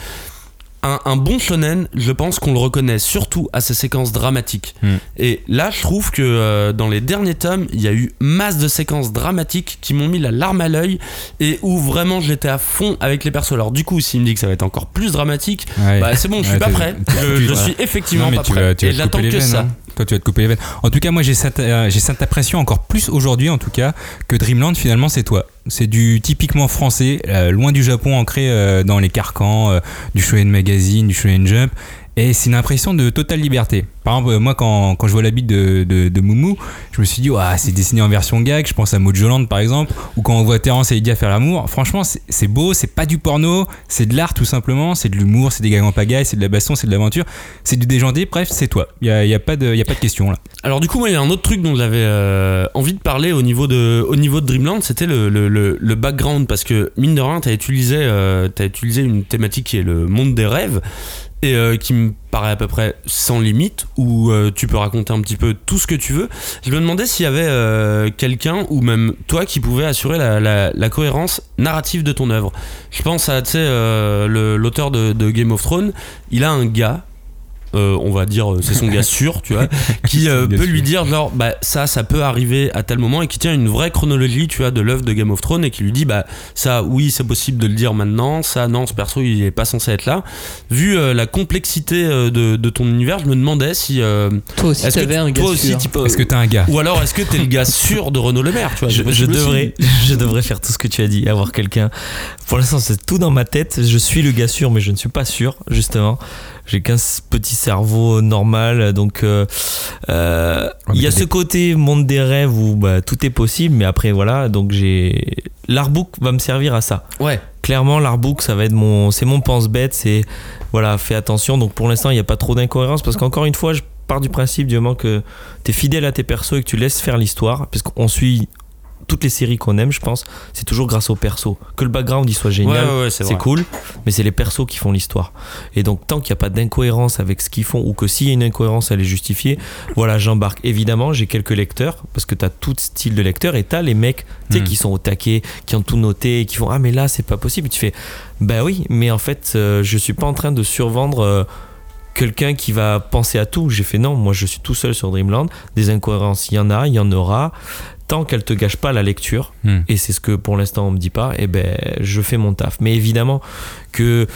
un, un bon shonen, je pense qu'on le reconnaît surtout à ses séquences dramatiques. Hmm. Et là, je trouve que euh, dans les derniers tomes, il y a eu masse de séquences dramatiques qui m'ont mis la larme à l'œil et où vraiment j'étais à fond avec les persos. Alors du coup, s'il me dit que ça va être encore plus dramatique, Ouais. bah c'est bon, je suis Ouais, pas prêt. Je, suis effectivement Non, mais pas tu prêt. vas, tu vas et te j'attends que veines, ça. hein. Toi, tu vas te couper les veines. En tout cas, moi, j'ai cette, euh, j'ai cette impression encore plus aujourd'hui, en tout cas, que Dreamland, finalement, c'est toi. C'est du typiquement français, euh, loin du Japon, ancré euh, dans les carcans du Shonen Magazine, du Shonen Jump. Et c'est une impression de totale liberté. Par exemple, euh, moi, quand, quand je vois la bite de, de, de Moumou, je me suis dit, c'est dessiné en version gag. Je pense à Mojoland, par exemple, ou quand on voit Terence et Lydia faire l'amour. Franchement, c'est beau, c'est pas du porno, c'est de l'art tout simplement, c'est de l'humour, c'est des gags en pagaille, c'est de la baston, c'est de l'aventure, c'est du déjanté. Bref, c'est toi. Il y a, y a pas de, a pas de question là. Alors du coup, moi, il y a un autre truc dont j'avais euh, envie de parler au niveau de, au niveau de Dreamland, c'était le, le, le, background, parce que mine de rien, utilisé, euh, t'as utilisé une thématique qui est le monde des rêves, et euh, qui me paraît à peu près sans limite, où euh, tu peux raconter un petit peu tout ce que tu veux. Je me demandais s'il y avait euh, quelqu'un, ou même toi, qui pouvait assurer la, cohérence narrative de ton œuvre. Je pense à, l'auteur de Game of Thrones, il a un gars euh, on va dire, euh, c'est son gars sûr, tu vois, qui euh, peut sûr. lui dire genre, bah ça, ça peut arriver à tel moment et qui tient une vraie chronologie, tu vois, de l'œuvre de Game of Thrones et qui lui dit, bah ça, oui, c'est possible de le dire maintenant, ça, non, ce perso, il est pas censé être là. Vu euh, la complexité euh, de, de ton univers, je me demandais si. euh, Toi aussi, est-ce que t'avais tu- un gars toi aussi, sûr. peux- Est-ce que t'as un gars Ou alors, est-ce que t'es le gars sûr de Renaud Le Maire, tu vois je, aussi. devrais, je devrais faire tout ce que tu as dit, avoir quelqu'un. Pour l'instant, c'est tout dans ma tête. Je suis le gars sûr, mais je ne suis pas sûr, justement. J'ai qu'un petit cerveau normal, donc euh, euh, mais il y a ce côté monde des rêves où bah, tout est possible, mais après voilà, donc j'ai l'artbook va me servir à ça. Ouais. Clairement, l'artbook, ça va être mon, c'est mon pense-bête, c'est voilà, fais attention. Donc pour l'instant, il n'y a pas trop d'incohérence parce qu'encore une fois, je pars du principe du moment que tu es fidèle à tes persos et que tu laisses faire l'histoire, parce qu'on suit toutes les séries qu'on aime, je pense, c'est toujours grâce aux persos. Que le background il soit génial, Ouais, ouais, ouais, c'est cool, mais c'est les persos qui font l'histoire. Et donc tant qu'il n'y a pas d'incohérence avec ce qu'ils font, ou que s'il y a une incohérence, elle est justifiée, voilà, j'embarque. Évidemment, j'ai quelques lecteurs, parce que tu as tout style de lecteur, et tu as les mecs tu sais, Mm. qui sont au taquet, qui ont tout noté, qui font Ah, mais là, c'est pas possible. Et tu fais Bah oui, mais en fait, euh, je suis pas en train de survendre. euh, Quelqu'un qui va penser à tout. J'ai fait non, moi je suis tout seul sur Dreamland. Des incohérences, il y en a, il y en aura. Tant qu'elle te gâche pas la lecture, Hmm. et c'est ce que pour l'instant on me dit pas, et ben je fais mon taf. Mais évidemment que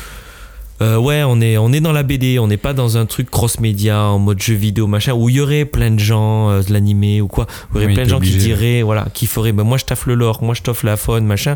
euh, ouais, on est, on est dans la BD, on n'est pas dans un truc cross-média en mode jeu vidéo machin où il y aurait plein de gens euh, de l'animé ou quoi, où il y aurait Oui, plein de gens qui diraient voilà, qui feraient ben moi je taffe le lore, moi je taffe la faune machin.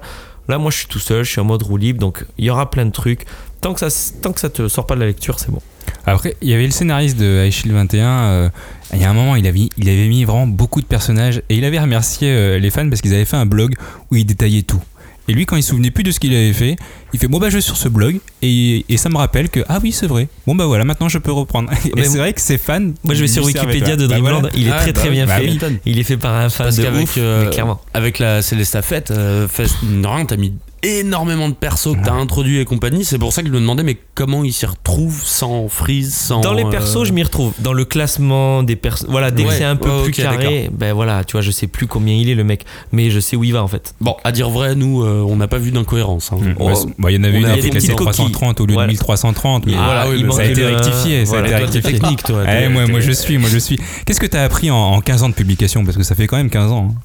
Là moi je suis tout seul, je suis en mode roue libre, donc il y aura plein de trucs. Tant que ça, tant que ça te sort pas de la lecture, c'est bon. Après, il y avait le scénariste de High Shield 21. euh, il y a un moment, il avait, il avait mis vraiment beaucoup de personnages et il avait remercié euh, les fans parce qu'ils avaient fait un blog où il détaillait tout. Et lui, quand il se souvenait plus de ce qu'il avait fait, il fait bon bah je vais sur ce blog et, et ça me rappelle que ah oui c'est vrai. Bon bah voilà maintenant je peux reprendre. Et Mais c'est vrai que ses fans. Moi je vais sur Wikipédia de Bah Dreamland, voilà. il est Ah, très bah très oui, bien bah fait. oui. Il est fait par un fan Parce de qu'avec ouf, euh, mais clairement. avec la Célesta Fête, euh, Fest- rien, t'as mis énormément de persos que t'as introduits et compagnie. C'est pour ça que je me demandais, mais comment il s'y retrouve sans freeze, sans. Dans les euh, persos, je m'y retrouve. Dans le classement des persos. Voilà, dès que c'est un peu ouais, plus ok, carré, ben voilà, tu vois, je sais plus combien il est le mec. Mais je sais où il va en fait. Bon, à dire vrai, nous, euh, on n'a pas vu d'incohérence. hein. Mm. Oh, bah, il y en avait on une a qui était petites 1330 au lieu Voilà. de 1330. Mais voilà, oui, mais ça a été rectifié. Ça a voilà, été toi, t'es rectifié. technique, toi. T'es- moi, moi t'es- je suis, moi je suis. Qu'est-ce que tu as appris en, en 15 ans de publication? Parce que ça fait quand même 15 ans hein,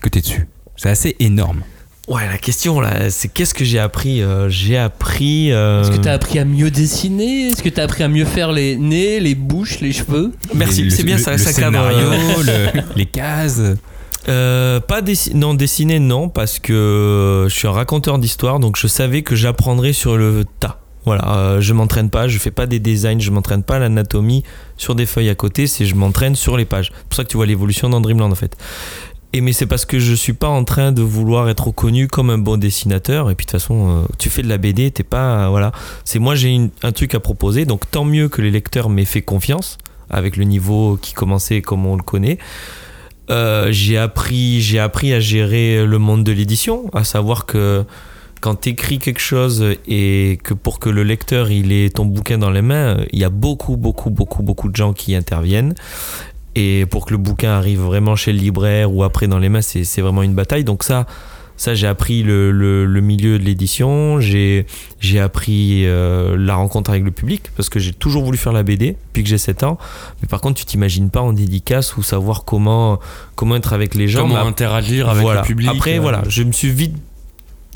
que tu es dessus. C'est assez énorme. Ouais, la question là, c'est qu'est-ce que j'ai appris Euh, J'ai appris. euh, Est-ce que t'as appris à mieux dessiner? Est-ce que t'as appris à mieux faire les nez, les bouches, les cheveux? Merci, Le- c'est bien le- ça, le ça cadre. scénario, le- les cases. Euh, pas dessi- non dessiner non parce que je suis un raconteur d'histoire donc je savais que j'apprendrais sur le tas. Voilà, euh, je m'entraîne pas, je fais pas des designs, je m'entraîne pas à l'anatomie sur des feuilles à côté, c'est je m'entraîne sur les pages. C'est pour ça que tu vois l'évolution dans Dreamland en fait. Et mais c'est parce que je suis pas en train de vouloir être reconnu comme un bon dessinateur et puis de toute façon euh, tu fais de la BD, t'es pas voilà, c'est moi j'ai un truc à proposer donc tant mieux que les lecteurs m'aient fait confiance avec le niveau qui commençait comme on le connaît. Euh, j'ai appris, j'ai appris à gérer le monde de l'édition, à savoir que quand tu écris quelque chose et que pour que le lecteur il ait ton bouquin dans les mains, il y a beaucoup, beaucoup, beaucoup, beaucoup de gens qui interviennent. Et pour que le bouquin arrive vraiment chez le libraire ou après dans les mains, c'est vraiment une bataille. Donc ça, ça j'ai appris le, le- le milieu de l'édition, j'ai appris euh, la rencontre avec le public parce que j'ai toujours voulu faire la BD depuis que j'ai 7 ans. Mais par contre, tu t'imagines pas en dédicace ou savoir comment comment être avec les gens. Comment interagir avec voilà. le public. Après, euh, voilà, je me suis vite,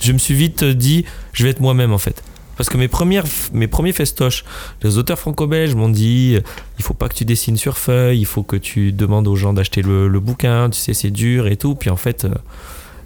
je me suis vite dit, je vais être moi-même en fait. Parce que mes, premières, mes premiers festoches, les auteurs franco-belges m'ont dit il faut pas que tu dessines sur feuille, il faut que tu demandes aux gens d'acheter le, le bouquin, tu sais, c'est dur et tout. Puis en fait, euh,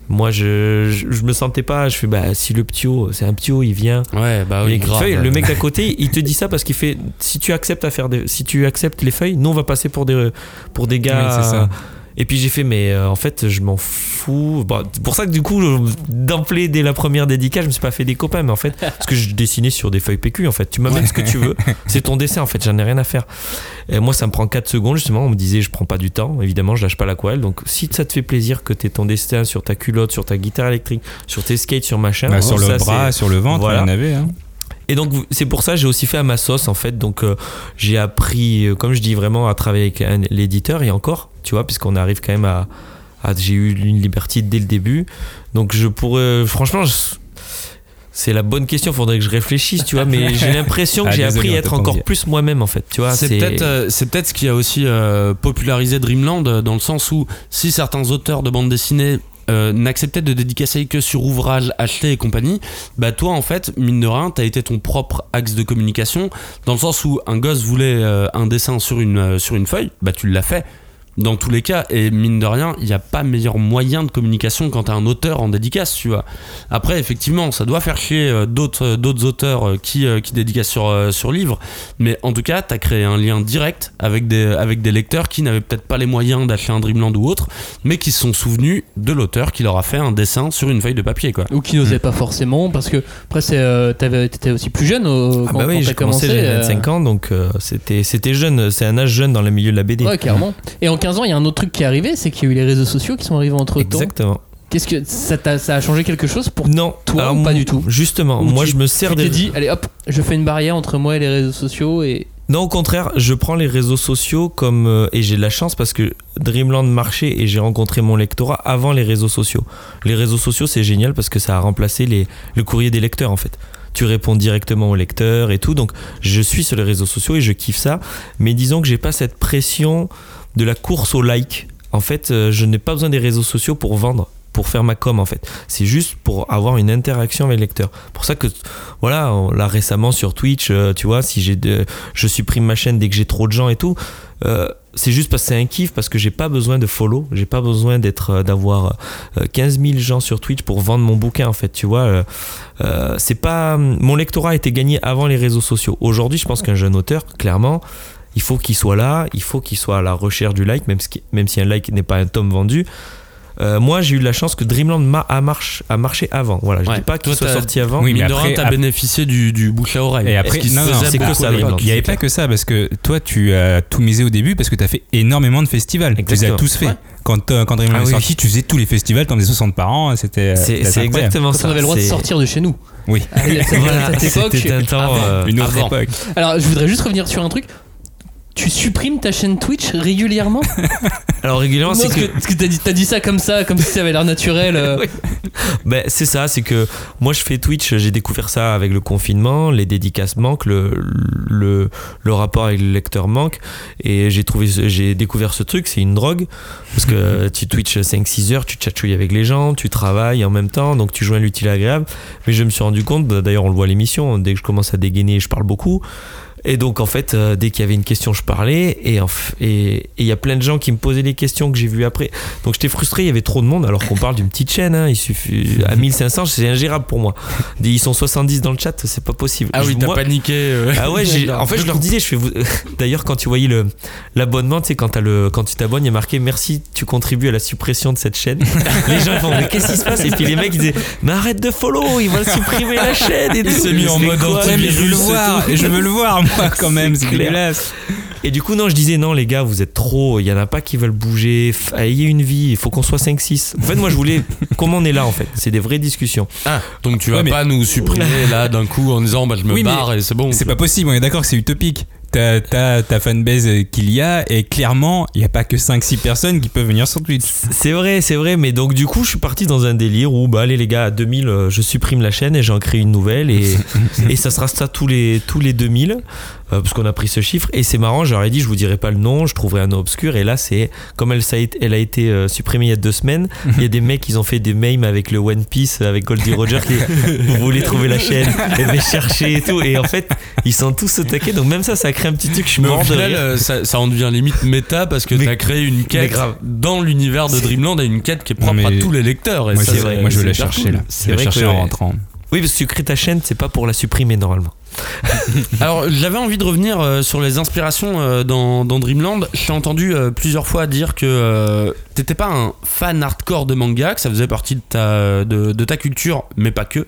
moi je, je, je me sentais pas, je fais bah si le ptio, c'est un ptio, il vient. Ouais, bah oui, les grave. feuilles, le mec d'à côté, il te dit ça parce qu'il fait si tu acceptes à faire des, si tu acceptes les feuilles, nous on va passer pour des pour des gars. Oui, c'est ça. Et puis j'ai fait mais euh, en fait je m'en fous. Bon, c'est pour ça que du coup d'emblée dès la première dédicace je me suis pas fait des copains mais en fait parce que je dessinais sur des feuilles PQ en fait. Tu m'amènes ce que tu veux, c'est ton dessin en fait. J'en ai rien à faire. Et moi ça me prend 4 secondes justement. On me disait je prends pas du temps. Évidemment je lâche pas l'aquarelle. Donc si ça te fait plaisir que tu ton dessin sur ta culotte, sur ta guitare électrique, sur tes skates, sur machin, Bah, sur ça, le bras, sur le ventre, Voilà. il y en avait. hein. Et donc c'est pour ça que j'ai aussi fait à ma sauce en fait. Donc euh, j'ai appris, euh, comme je dis vraiment, à travailler avec l'éditeur et encore, tu vois, puisqu'on arrive quand même à, à- j'ai eu une liberté dès le début. Donc je pourrais, franchement, je- c'est la bonne question. Faudrait que je réfléchisse, tu vois. Mais j'ai l'impression que Ah, j'ai désolé, appris à être encore plus moi-même en fait. Tu vois, C'est peut-être euh, c'est peut-être ce qui a aussi euh, popularisé Dreamland dans le sens où si certains auteurs de bande dessinée euh, n'acceptaient de dédicacer que sur ouvrage acheté et compagnie, bah toi en fait mine de rien t'as été ton propre axe de communication dans le sens où un gosse voulait euh, un dessin sur une euh, sur une feuille, bah tu l'as fait. Dans tous les cas, et mine de rien, il n'y a pas meilleur moyen de communication quand t'as un auteur en dédicace, tu vois. Après, effectivement, ça doit faire chier euh, d'autres euh, d'autres auteurs euh, qui, qui dédicacent sur, sur livre, mais en tout cas, tu as créé un lien direct avec des, avec des lecteurs qui n'avaient peut-être pas les moyens d'acheter un Dreamland ou autre, mais qui se sont souvenus de l'auteur qui leur a fait un dessin sur une feuille de papier, quoi. Ou qui n'osaient pas forcément parce que après c'est euh, t'avais- t'étais aussi plus jeune au- Ah quand, bah oui, quand j'ai t'as commencé, commencé. euh, 25 ans, donc euh, c'était c'était jeune. C'est un âge jeune dans le milieu de la BD. Ouais, clairement. Et en 15 ans, il y a un autre truc qui est arrivé, c'est qu'il y a eu les réseaux sociaux qui sont arrivés entre temps. Exactement. Qu'est-ce que ça, a changé quelque chose pour Non, toi alors, ou pas du tout Justement, Ou moi tu- je me sers Tu des t'es dit, allez hop, je fais une barrière entre moi et les réseaux sociaux et Non, au contraire, je prends les réseaux sociaux comme. euh, et j'ai de la chance parce que Dreamland marchait et j'ai rencontré mon lectorat avant les réseaux sociaux. Les réseaux sociaux, c'est génial parce que ça a remplacé les, le courrier des lecteurs en fait. Tu réponds directement aux lecteurs et tout. Donc, je suis sur les réseaux sociaux et je kiffe ça. Mais disons que j'ai pas cette pression de la course au like. En fait, euh, je n'ai pas besoin des réseaux sociaux pour vendre pour faire ma com en fait. C'est juste pour avoir une interaction avec les lecteurs. Pour ça que voilà, là récemment sur Twitch, euh, tu vois, si j'ai je supprime ma chaîne dès que j'ai trop de gens et tout, euh, c'est juste parce que c'est un kiff parce que j'ai pas besoin de follow, j'ai pas besoin d'être d'avoir euh, 15 000 gens sur Twitch pour vendre mon bouquin en fait, tu vois. c'est pas mon lectorat a été gagné avant les réseaux sociaux. Aujourd'hui, je pense qu'un jeune auteur, clairement, il faut qu'il soit là, il faut qu'il soit à la recherche du like, même si, même si un like n'est pas un tome vendu. Euh, moi, j'ai eu la chance que Dreamland ma- a, marche, a marché avant. Voilà, je Ouais. dis pas qu'il soit sorti avant. Oui, mais Mine de après- rien, t'as bénéficié du, du bouche à oreille. Et après, non, non, c'est que ça. Il n'y avait pas que ça, parce que toi, tu as tout misé au début parce que tu as fait énormément de festivals. Tu les as tous fait. Ouais. Quand, euh, quand Dreamland Ah est oui. sorti, tu faisais tous les festivals, t'en faisais 60 par an, c'était. C'est c'était c'est exactement ça. on avait le droit de sortir de chez nous. Oui. À cette Voilà, c'était un temps. avant. euh, Une autre époque. Alors, je voudrais juste revenir sur un truc. Tu supprimes ta chaîne Twitch régulièrement? Alors régulièrement, c'est parce que que, t'as dit, t'as dit ça comme ça, comme si ça avait l'air naturel. euh. Oui. Ben, c'est ça, c'est que moi je fais Twitch, j'ai découvert ça avec le confinement, les dédicaces manquent, le, le, le rapport avec le lecteur manque, et j'ai trouvé, j'ai découvert ce truc, c'est une drogue, parce que tu Twitch 5-6 heures, tu chatchouilles avec les gens, tu travailles en même temps, donc tu joins l'utile à l'agréable, mais je me suis rendu compte, bah, d'ailleurs on le voit à l'émission, dès que je commence à dégainer, je parle beaucoup, et donc en fait, euh, dès qu'il y avait une question, je parlais, et en f- et et il y a plein de gens qui me posaient des questions que j'ai vues après. Donc j'étais frustré, il y avait trop de monde, alors qu'on parle d'une petite chaîne, hein, il suffit à 1500, c'est ingérable pour moi. Ils sont 70 dans le chat, c'est pas possible. Ah oui, Je- t'as moi- paniqué. euh. ah ouais, j'ai- en fait, je leur disais, je fais vous. D'ailleurs, quand tu voyais le l'abonnement, tu sais, quand, t'as le, quand tu t'abonnes, il y a marqué merci, tu contribues à la suppression de cette chaîne. les gens ils font, mais qu'est-ce qui se passe? Et puis les mecs ils disaient, mais arrête de follow, ils veulent supprimer la chaîne. Et Il tout. s'est mis en mode quoi? anti- Ouais, mais je veux le voir, et je veux le voir, moi, quand même, c'est clair. dégueulasse. Et du coup, non, je disais, non, les gars, vous êtes trop. Il y en a pas qui veulent bouger. Ayez une vie. Il faut qu'on soit 5-6. En fait, moi, je voulais. Comment on est là, en fait C'est des vraies discussions. Ah, donc tu vas Ouais, mais- pas nous supprimer là d'un coup en disant bah je me Oui, barre et c'est bon. C'est pas possible, on est d'accord que c'est utopique. T'as t'as ta fanbase qu'il y a, et clairement, il n'y a pas que 5-6 personnes qui peuvent venir sur Twitch. C'est vrai, c'est vrai. Mais donc, du coup, je suis parti dans un délire où, bah, allez, les gars, à 2000, euh, je supprime la chaîne et j'en crée une nouvelle. Et, et ça sera ça tous les, tous les 2000. Euh, parce qu'on a pris ce chiffre. Et c'est marrant, j'aurais dit, je vous dirai pas le nom, je trouverai un nom obscur. Et là, c'est comme elle, ça a été, elle a été euh, supprimée il y a deux semaines. Il y a des mecs, ils ont fait des memes avec le One Piece, avec Goldie Roger, qui vous voulez trouver la chaîne, et vais chercher et tout. Et en fait, ils sont tous au taquet. Donc même ça, ça crée un petit truc. Je suis Mais au mort de final, rire. euh, ça, ça en devient limite méta parce que Mais- t'as créé une quête grave. dans l'univers de Dreamland et une quête qui est propre mais- à tous les lecteurs. Et Moi, ça, c'est- moi, je veux la chercher cool. là. Je vais la vrai chercher que, en rentrant. Oui, parce que tu crées ta chaîne, c'est pas pour la supprimer normalement. Alors, j'avais envie de revenir euh, sur les inspirations euh, dans, Dreamland. Je t'ai entendu euh, plusieurs fois dire que t'étais pas un fan hardcore de manga, que ça faisait partie de ta, culture, mais pas que.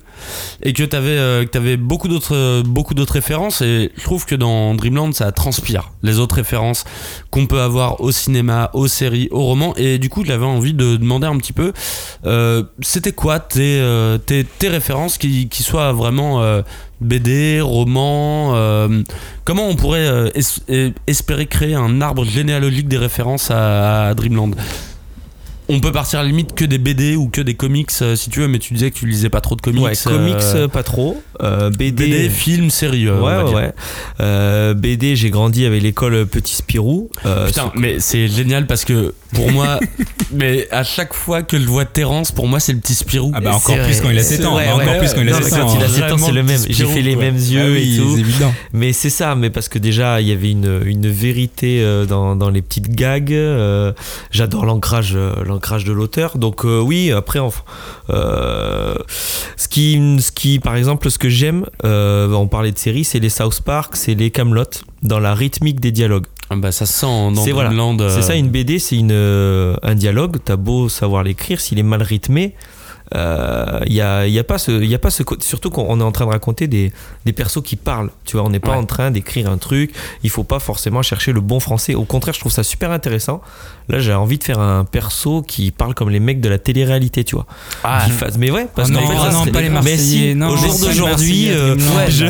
Et que t'avais t'avais beaucoup d'autres beaucoup d'autres références. Et je trouve que dans Dreamland, ça transpire les autres références qu'on peut avoir au cinéma, aux séries, aux romans. Et du coup, j'avais envie de demander un petit peu, c'était quoi tes, tes, références qui, soient vraiment BD, romans euh, Comment on pourrait euh, eh, espérer créer un arbre généalogique des références à Dreamland? On peut partir à la limite que des BD ou que des comics euh, si tu veux, mais tu disais que tu lisais pas trop de comics. ouais, comics euh, euh, pas trop. Euh, BD. BD, films, séries. euh, ouais, ouais. Euh, BD, j'ai grandi avec l'école Petit Spirou. Euh, Putain, ce- mais c'est génial parce que pour moi, mais à chaque fois que je vois Terence, pour moi c'est le petit Spirou. Ah bah encore plus quand il a c'est 7 ans, vrai, encore ouais. plus quand il a Non, mais 7 ans. quand il a. 7 ans, c'est le même. J'ai fait les mêmes Ah yeux oui, et tout. c'est évident. Mais c'est ça, mais parce que déjà, il y avait une, une vérité dans, dans les petites gags. J'adore l'ancrage l'ancrage de l'auteur. Donc euh, oui, après, enfin, euh, ce, qui, ce qui, par exemple, ce que j'aime, euh, on parlait de séries, c'est les South Park, c'est les Camelot, dans la rythmique des dialogues. Ah bah ça sent dans C'est voilà. Euh, C'est ça, une BD, c'est une, euh, un dialogue. T'as beau savoir l'écrire, s'il est mal rythmé, il y a, y a pas ce, y a pas ce. Surtout qu'on est en train de raconter des, des persos qui parlent. Tu vois, on n'est pas Ouais. en train d'écrire un truc. Il faut pas forcément chercher le bon français. Au contraire, je trouve ça super intéressant. Là, j'ai envie de faire un perso qui parle comme les mecs de la télé-réalité, tu vois. Ah, Qui fasse- Mais ouais, parce Oh qu'en non, fait, oh ça non, pas les Mais Marseillais, si, non, au jour d'aujourd'hui, euh, ouais, je-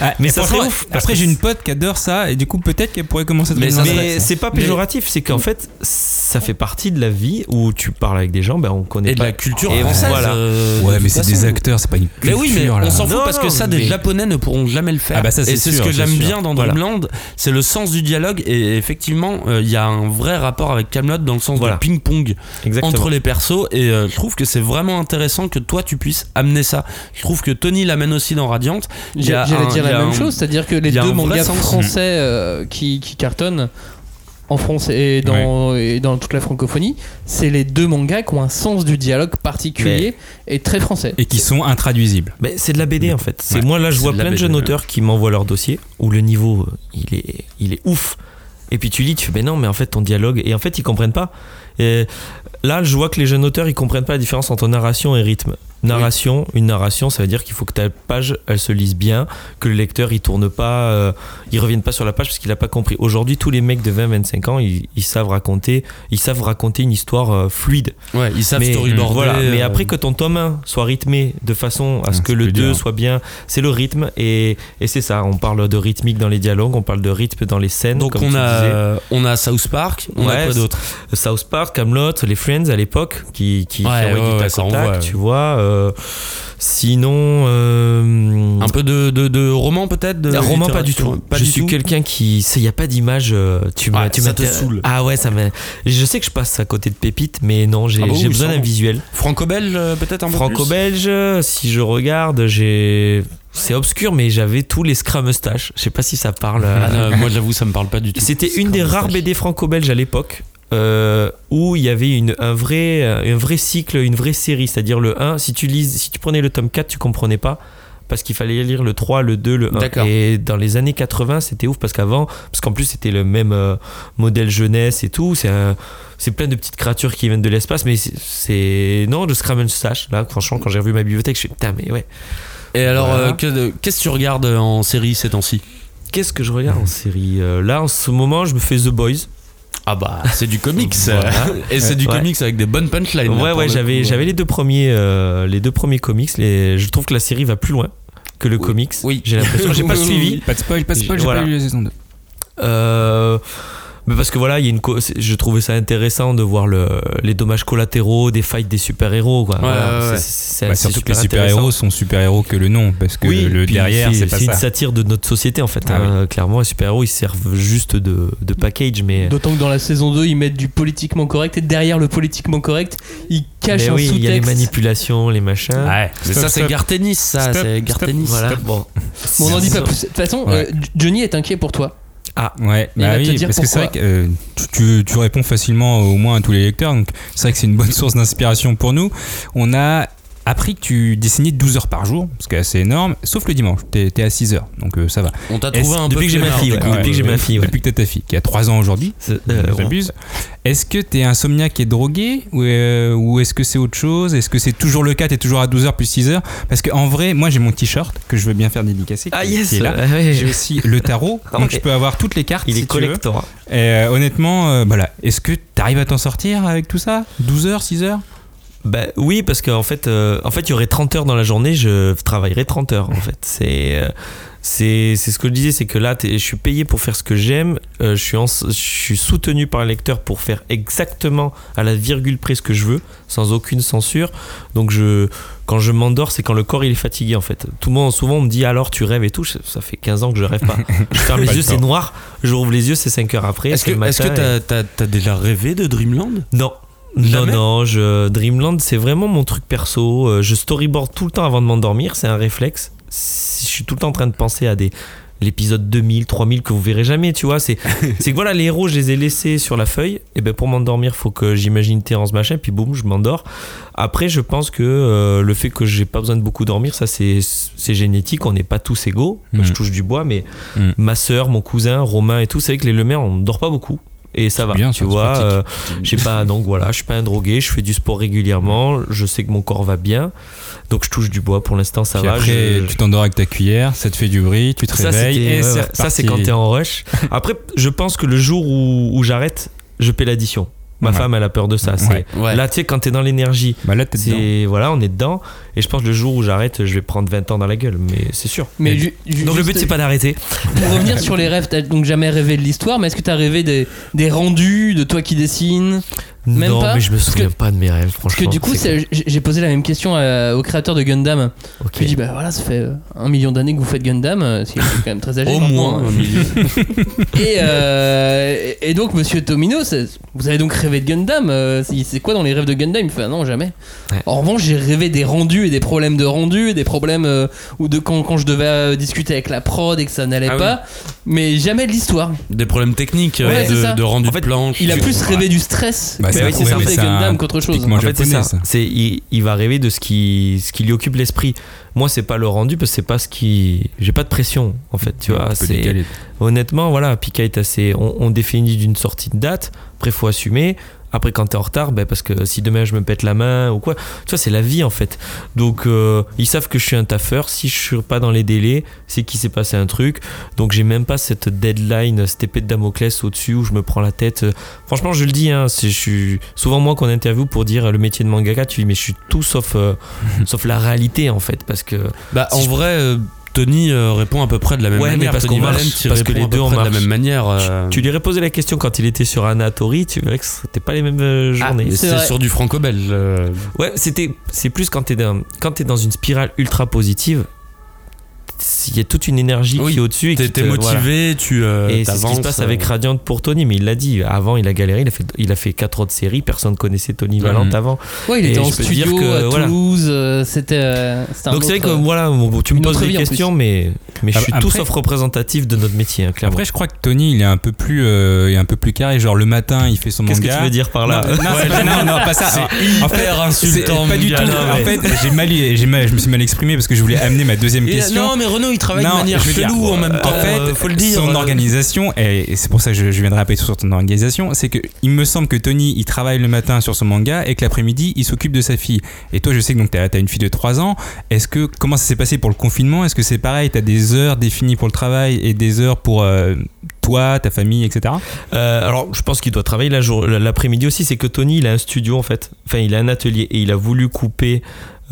Ah, Mais et ça après, serait ouf, parce Après, que j'ai une pote qui adore ça, et du coup, peut-être qu'elle pourrait commencer à Mais Mais c'est pas péjoratif, c'est qu'en fait, ça fait partie de la vie où tu parles avec des gens, ben on connaît et de pas la culture Et française. voilà. euh, de Ouais, mais c'est des acteurs, c'est pas une Mais culture. oui, mais on s'en fout parce que ça, des mais- japonais ne pourront jamais le faire. Ah bah ça, c'est et c'est ce que j'aime bien dans. Dreamland, c'est le sens du dialogue. Et effectivement, euh, il y a un vrai rapport avec Camelot dans le sens Voilà. de ping-pong Exactement. entre les persos. Et euh, je trouve que c'est vraiment intéressant que toi tu puisses amener ça. Je trouve que Tony l'amène aussi dans Radiant. Il y a J'allais dire la même un- chose, c'est-à-dire que les deux mangas sens. français euh, qui, qui cartonnent en France et dans, et dans toute la francophonie, c'est les deux mangas qui ont un sens du dialogue particulier et très français. Et qui sont intraduisibles. Mais c'est de la BD en fait. C'est Ouais, moi là je vois plein de BD, jeunes ouais. auteurs qui m'envoient leur dossier où le niveau euh, il est il est ouf. Et puis tu lis, tu fais ben non mais en fait ton dialogue et en fait ils comprennent pas. Et là, je vois que les jeunes auteurs, ils comprennent pas la différence entre narration et rythme. Narration, une narration, ça veut dire qu'il faut que ta page, elle se lise bien, que le lecteur, il tourne pas, euh, il revienne pas sur la page parce qu'il a pas compris. Aujourd'hui, tous les mecs de 20-25 ans, ils, ils savent raconter, ils savent raconter une histoire euh, fluide. Ouais, ils savent mais, storyboarder. voilà, mais euh, après que ton tome 1 soit rythmé de façon à ce Ah, que le plus 2 dur. soit bien, c'est le rythme et, et c'est ça. On parle de rythmique dans les dialogues, on parle de rythme dans les scènes. Donc comme on a, disais. on a South Park, on a Ouais, quoi d'autre? South Park, Camelot, les Friends à l'époque qui qui, Ouais, du tac ça tu vois. euh, sinon, euh, Un peu de, de, de roman peut-être roman pas du tout. Pas je du suis quelqu'un qui, il y a pas d'image. euh, tu m'as, tu ça te saoule. Ah ouais, ça m'a. Je sais que je passe à côté de pépites, mais non, j'ai, Ah bah besoin d'un visuel. Franco-belge peut-être un peu Franco-belge, si je regarde, j'ai. C'est obscur, mais j'avais tous les Scrum Mustache. Je sais pas si ça parle. euh, Ah, moi j'avoue ça me parle pas du tout. C'était une des rares BD franco-belges à l'époque euh, où il y avait une, un, vrai, un vrai cycle, une vraie série. C'est-à-dire le 1, si tu, lis, si tu prenais le tome 4, tu comprenais pas. Parce qu'il fallait lire le 3, le 2, le 1. D'accord. Et dans les années 80, c'était ouf parce qu'avant, parce qu'en plus c'était le même euh, modèle jeunesse et tout. C'est plein de petites créatures qui viennent de l'espace. Mais c'est-. Non, de Scram Sash. Là, franchement, quand j'ai revu ma bibliothèque, je suis putain, mais ouais. Et alors, Voilà. euh, que- qu'est-ce que tu regardes en série ces temps-ci? Qu'est-ce que je regarde en série? Euh, Là, en ce moment, je me fais The Boys. Ah bah, c'est du comics. Voilà. Et c'est du Ouais. comics avec des bonnes punchlines. Ouais, pour ouais, le j'avais, j'avais les deux premiers, euh, les deux premiers comics. Les, je trouve que la série va plus loin que le comics. Oui. J'ai l'impression. J'ai pas suivi. Pas de spoil, pas de spoil, j'ai Voilà. pas lu la saison 2. Euh, mais parce que voilà, il y a une, je trouvais ça intéressant de voir le, les dommages collatéraux des fights des super héros. Quoi. Ouais, Voilà, ouais, ouais. c'est- c'est- Bah, surtout que les super super-héros sont super-héros que le nom, parce que Oui, le derrière, c'est pas c'est une ça. satire de notre société en fait. Ah hein. Clairement, les super-héros ils servent juste de, de package, mais. D'autant que dans la saison 2, ils mettent du politiquement correct et derrière le politiquement correct, ils cachent Mais un oui, il y a les sous-texte. manipulations, les machins. Ouais, mais Stop, ça c'est. Gartenis, ça, c'est Gartenis. Voilà, bon. Bon, on n'en dit pas plus. De toute façon, euh, Johnny est inquiet pour toi. Ouais, il va bah oui, parce que c'est vrai que euh, tu, tu- tu réponds facilement au moins à tous les lecteurs, donc c'est vrai que c'est une bonne source d'inspiration pour nous. On a appris que tu dessinais 12 heures par jour, ce qui est assez énorme, sauf le dimanche, t'es es à 6 heures, donc euh, ça va. On t'a trouvé un peu depuis que j'ai ma fille, du ouais. coup. Depuis que j'ai ma fille, ouais. Depuis que t'as ta fille, qui a 3 ans aujourd'hui, C'est- euh, j'abuse. Est-ce que t'es insomniaque et drogué ou, euh, ou est-ce que c'est autre chose? Est-ce que c'est toujours le cas, t'es toujours à 12 heures plus 6 heures? Parce qu'en vrai, moi j'ai mon t-shirt que je veux bien faire dédicacer. Ah qui- yes, qui est là. ah. J'ai aussi le tarot, donc je peux avoir toutes les cartes. Il si est collector. Et, euh, honnêtement, voilà. Est-ce que t'arrives à t'en sortir avec tout ça? 12 heures, 6 heures? Bah oui, parce qu'en fait, euh, en fait, il y aurait 30 heures dans la journée, je travaillerais 30 heures en fait. C'est euh, c'est c'est ce que je disais, c'est que là, je suis payé pour faire ce que j'aime, euh, je suis en- je suis soutenu par un lecteur pour faire exactement à la virgule près ce que je veux, sans aucune censure. Donc je quand je m'endors, c'est quand le corps il est fatigué en fait. Tout le monde souvent on me dit alors tu rêves et tout, ça fait 15 ans que je rêve pas. Je ferme les yeux, c'est noir, je rouvre les yeux, c'est 5 heures après, Est-ce c'est que est-ce que t'as- t'as déjà rêvé de Dreamland? Non. Non, non, je, Dreamland, c'est vraiment mon truc perso. Euh, Je storyboard tout le temps avant de m'endormir, c'est un réflexe. Je suis tout le temps en train de penser à des l'épisode 2000, 3000 que vous verrez jamais, tu vois. C'est que voilà, les héros, je les ai laissés sur la feuille. Et ben pour m'endormir, faut que j'imagine Terrence machin, puis boum, je m'endors. Après, je pense que euh, le fait que j'ai pas besoin de beaucoup dormir, ça c'est génétique. On n'est pas tous égaux. Mhm. Je touche du bois, mais Mhm. ma sœur, mon cousin, Romain et tout, c'est vrai que les Lemaire, on dort pas beaucoup. Et ça va, bien, tu vois. euh, j'ai pas donc voilà, je suis pas un drogué, je fais du sport régulièrement, je sais que mon corps va bien, donc je touche du bois. Pour l'instant, ça Puis va. après, je- tu t'endors avec ta cuillère, ça te fait du bruit, tu te ça, réveilles et ouais, ça c'est quand t'es en rush. Après, je pense que le jour où, où j'arrête, je paie l'addition. Ma Ouais. femme, elle a peur de ça. C'est- Ouais. Ouais. Là, tu sais, quand t'es dans l'énergie, Bah là, c'est voilà, on est dedans. Et je pense que le jour où j'arrête, je vais prendre 20 ans dans la gueule, mais c'est sûr. Mais Et- ju- ju- donc le but c'est pas d'arrêter. Pour revenir sur les rêves, t'as donc jamais rêvé de l'histoire, mais est-ce que t'as rêvé des, des rendus, de toi qui dessines? Même non, pas mais je me Parce souviens que- pas de mes rêves, Parce franchement. que du coup, j'ai posé la même question à- au créateur de Gundam. Ok. Je lui ai dit, bah voilà, ça fait euh, un million d'années que vous faites Gundam, euh, c'est quand même très âgé. Au moins hein. un million. Et, euh, et donc, monsieur Tomino, vous avez donc rêvé de Gundam euh, C'est quoi dans les rêves de Gundam? Il me fait, ah non, jamais. Ouais. En revanche, j'ai rêvé des rendus et des problèmes de rendus et des problèmes euh, ou de quand, quand je devais euh, discuter avec la prod et que ça n'allait Ah oui. pas, mais jamais de l'histoire. Des problèmes techniques Ouais, de, de rendu En fait, de planche. Il a plus rêvé du stress Bah, que c'est oui, c'est ça, un- Gundam qu'autre chose. En fait, c'est ça. C'est, il, il va rêver de ce qui, ce qui lui occupe l'esprit. Moi, c'est pas le rendu parce que c'est pas ce qui. J'ai pas de pression, en fait. Tu vois, honnêtement, voilà, Pika est assez. On, on définit d'une sortie de date. Après, faut assumer. Après, quand t'es en retard, ben, parce que si demain je me pète la main ou quoi, tu vois, c'est la vie en fait. Donc, euh, ils savent que je suis un taffeur. Si je suis pas dans les délais, c'est qu'il s'est passé un truc. Donc, j'ai même pas cette deadline, cette épée de Damoclès au-dessus où je me prends la tête. Franchement, je le dis, hein, c'est- je suis souvent moi qu'on interview pour dire le métier de mangaka. Tu dis, mais je suis tout sauf, euh, sauf la réalité en fait. Parce que. Bah, Si en je- vrai, euh, Tony euh, répond à peu près de la même Ouais, mais manière. parce Tony qu'on marche, Valent, il parce que les deux, on de la même manière. euh, Tu lui aurais posé la question quand il était sur Anatori, tu verrais que c'était pas les mêmes euh, Ah, journées. c'est sur du franco-belge. euh. Ouais, c'était, c'est plus quand t'es dans, quand t'es dans une spirale ultra positive, il y a toute une énergie Oui, qui est au-dessus T'es te- motivé, tu euh. Et c'est ce qui se passe euh. avec Radiant pour Tony, mais il l'a dit. Avant, il a galéré, il a fait, il a fait quatre autres séries, personne connaissait Tony Valente Mhm. avant. Ouais, il Et était en dire studio que, à voilà. Toulouse. euh, C'était. euh, Donc c'est vrai que voilà, bon, tu me une poses des questions, mais, mais je Ah, suis après- tout sauf représentatif de notre métier, hein, clairement. Après, je crois que Tony, il est un peu plus, euh, il est un peu plus carré. Genre le matin, il fait son Qu'est-ce manga. que tu veux dire par là? Non, non, pas, non, non, pas ça. C'est En fait, hyper insultant, pas du tout. En fait, j'ai mal, j'ai mal, je me suis mal exprimé parce que je voulais amener ma deuxième question. non, mais Renaud, il travaille Non, de manière dire, chelou en même temps. En fait, euh, faut le dire. son euh, organisation, et c'est pour ça que je, je viendrai appeler sur ton organisation, c'est que il me semble que Tony, il travaille le matin sur son manga et que l'après-midi, il s'occupe de sa fille. Et toi, je sais que donc t'as as une fille de 3 ans. Est-ce que comment ça s'est passé pour le confinement? Est-ce que c'est pareil? T'as des heures définies pour le travail et des heures pour euh, toi, ta famille, etc. Euh, alors, je pense qu'il doit travailler l'après-midi aussi. C'est que Tony, il a un studio en fait. Enfin, il a un atelier et il a voulu couper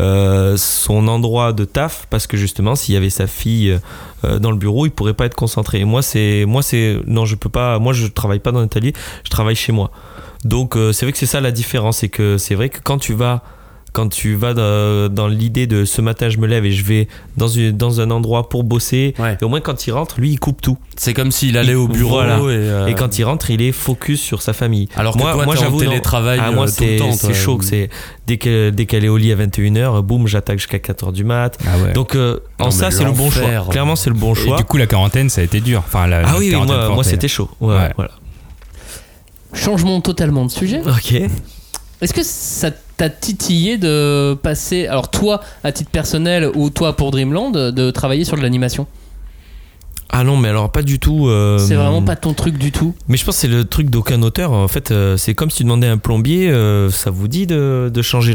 euh, son endroit de taf parce que justement, s'il y avait sa fille euh, dans le bureau, il pourrait pas être concentré. Moi, c'est, moi, c'est, non, je peux pas. Moi, je travaille pas dans l'atelier. Je travaille chez moi. Donc, euh, c'est vrai que c'est ça la différence. C'est que c'est vrai que quand tu vas quand tu vas dans, dans l'idée de ce matin je me lève et je vais dans, une, dans un endroit pour bosser, Ouais. et au moins quand il rentre, lui il coupe tout. C'est comme s'il allait Il- au bureau voilà. et, euh, Et quand il rentre, il est focus sur sa famille. Alors que moi, toi, moi j'avoue, télétravail, Ah, moi, euh, tout le c'est temps, c'est toi. chaud. que C'est dès qu'elle dès qu'elle est au lit à 21h, boum, j'attaque jusqu'à 4h du mat. Ah ouais. Donc euh, en ça, c'est le bon choix. Clairement, c'est le bon et choix. du coup, la quarantaine, ça a été dur. Enfin, la, ah la oui, moi, moi c'était chaud. Ouais, Ouais. voilà. Changement totalement de sujet. Ok. Est-ce que ça t'a titillé de passer, alors toi à titre personnel ou toi pour Dreamland, de travailler sur de l'animation? Ah non, mais alors pas du tout. euh, C'est vraiment pas ton truc du tout? Mais je pense que c'est le truc d'aucun auteur. En fait, euh, c'est comme si tu demandais à un plombier, euh, ça vous dit de, de changer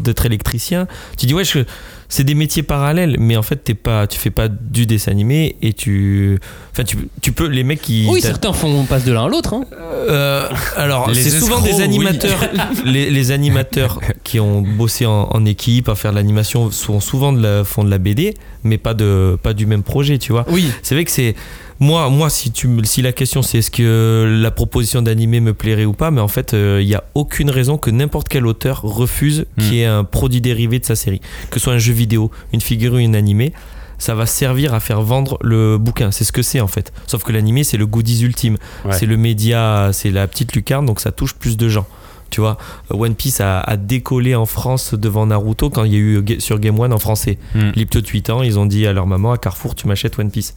d'être électricien? Tu dis ouais, je- c'est des métiers parallèles, mais en fait, t'es pas, tu fais pas du dessin animé et tu, enfin, tu, tu peux les mecs qui. Oui, certains font, passe de l'un à l'autre. hein. Euh, alors, Les c'est souvent des oui. animateurs. les, les animateurs qui ont bossé en, en équipe à faire de l'animation sont souvent de la, font de la BD, mais pas de pas du même projet, tu vois. Oui. C'est vrai que c'est moi, moi, si tu me- si la question c'est est-ce que la proposition d'animé me plairait ou pas, mais en fait, euh, il y a aucune raison que n'importe quel auteur refuse qu'il y ait un produit dérivé de sa série, que ce soit un jeu vidéo, une figure ou une animé. Ça va servir à faire vendre le bouquin. C'est ce que c'est en fait. Sauf que l'animé, c'est le goodies ultime. Ouais. C'est le média, c'est la petite lucarne, donc ça touche plus de gens. Tu vois, One Piece a, a décollé en France devant Naruto quand il y a eu sur Game One en français. Hmm. Lipto de 8 ans, ils ont dit à leur maman à Carrefour, tu m'achètes One Piece.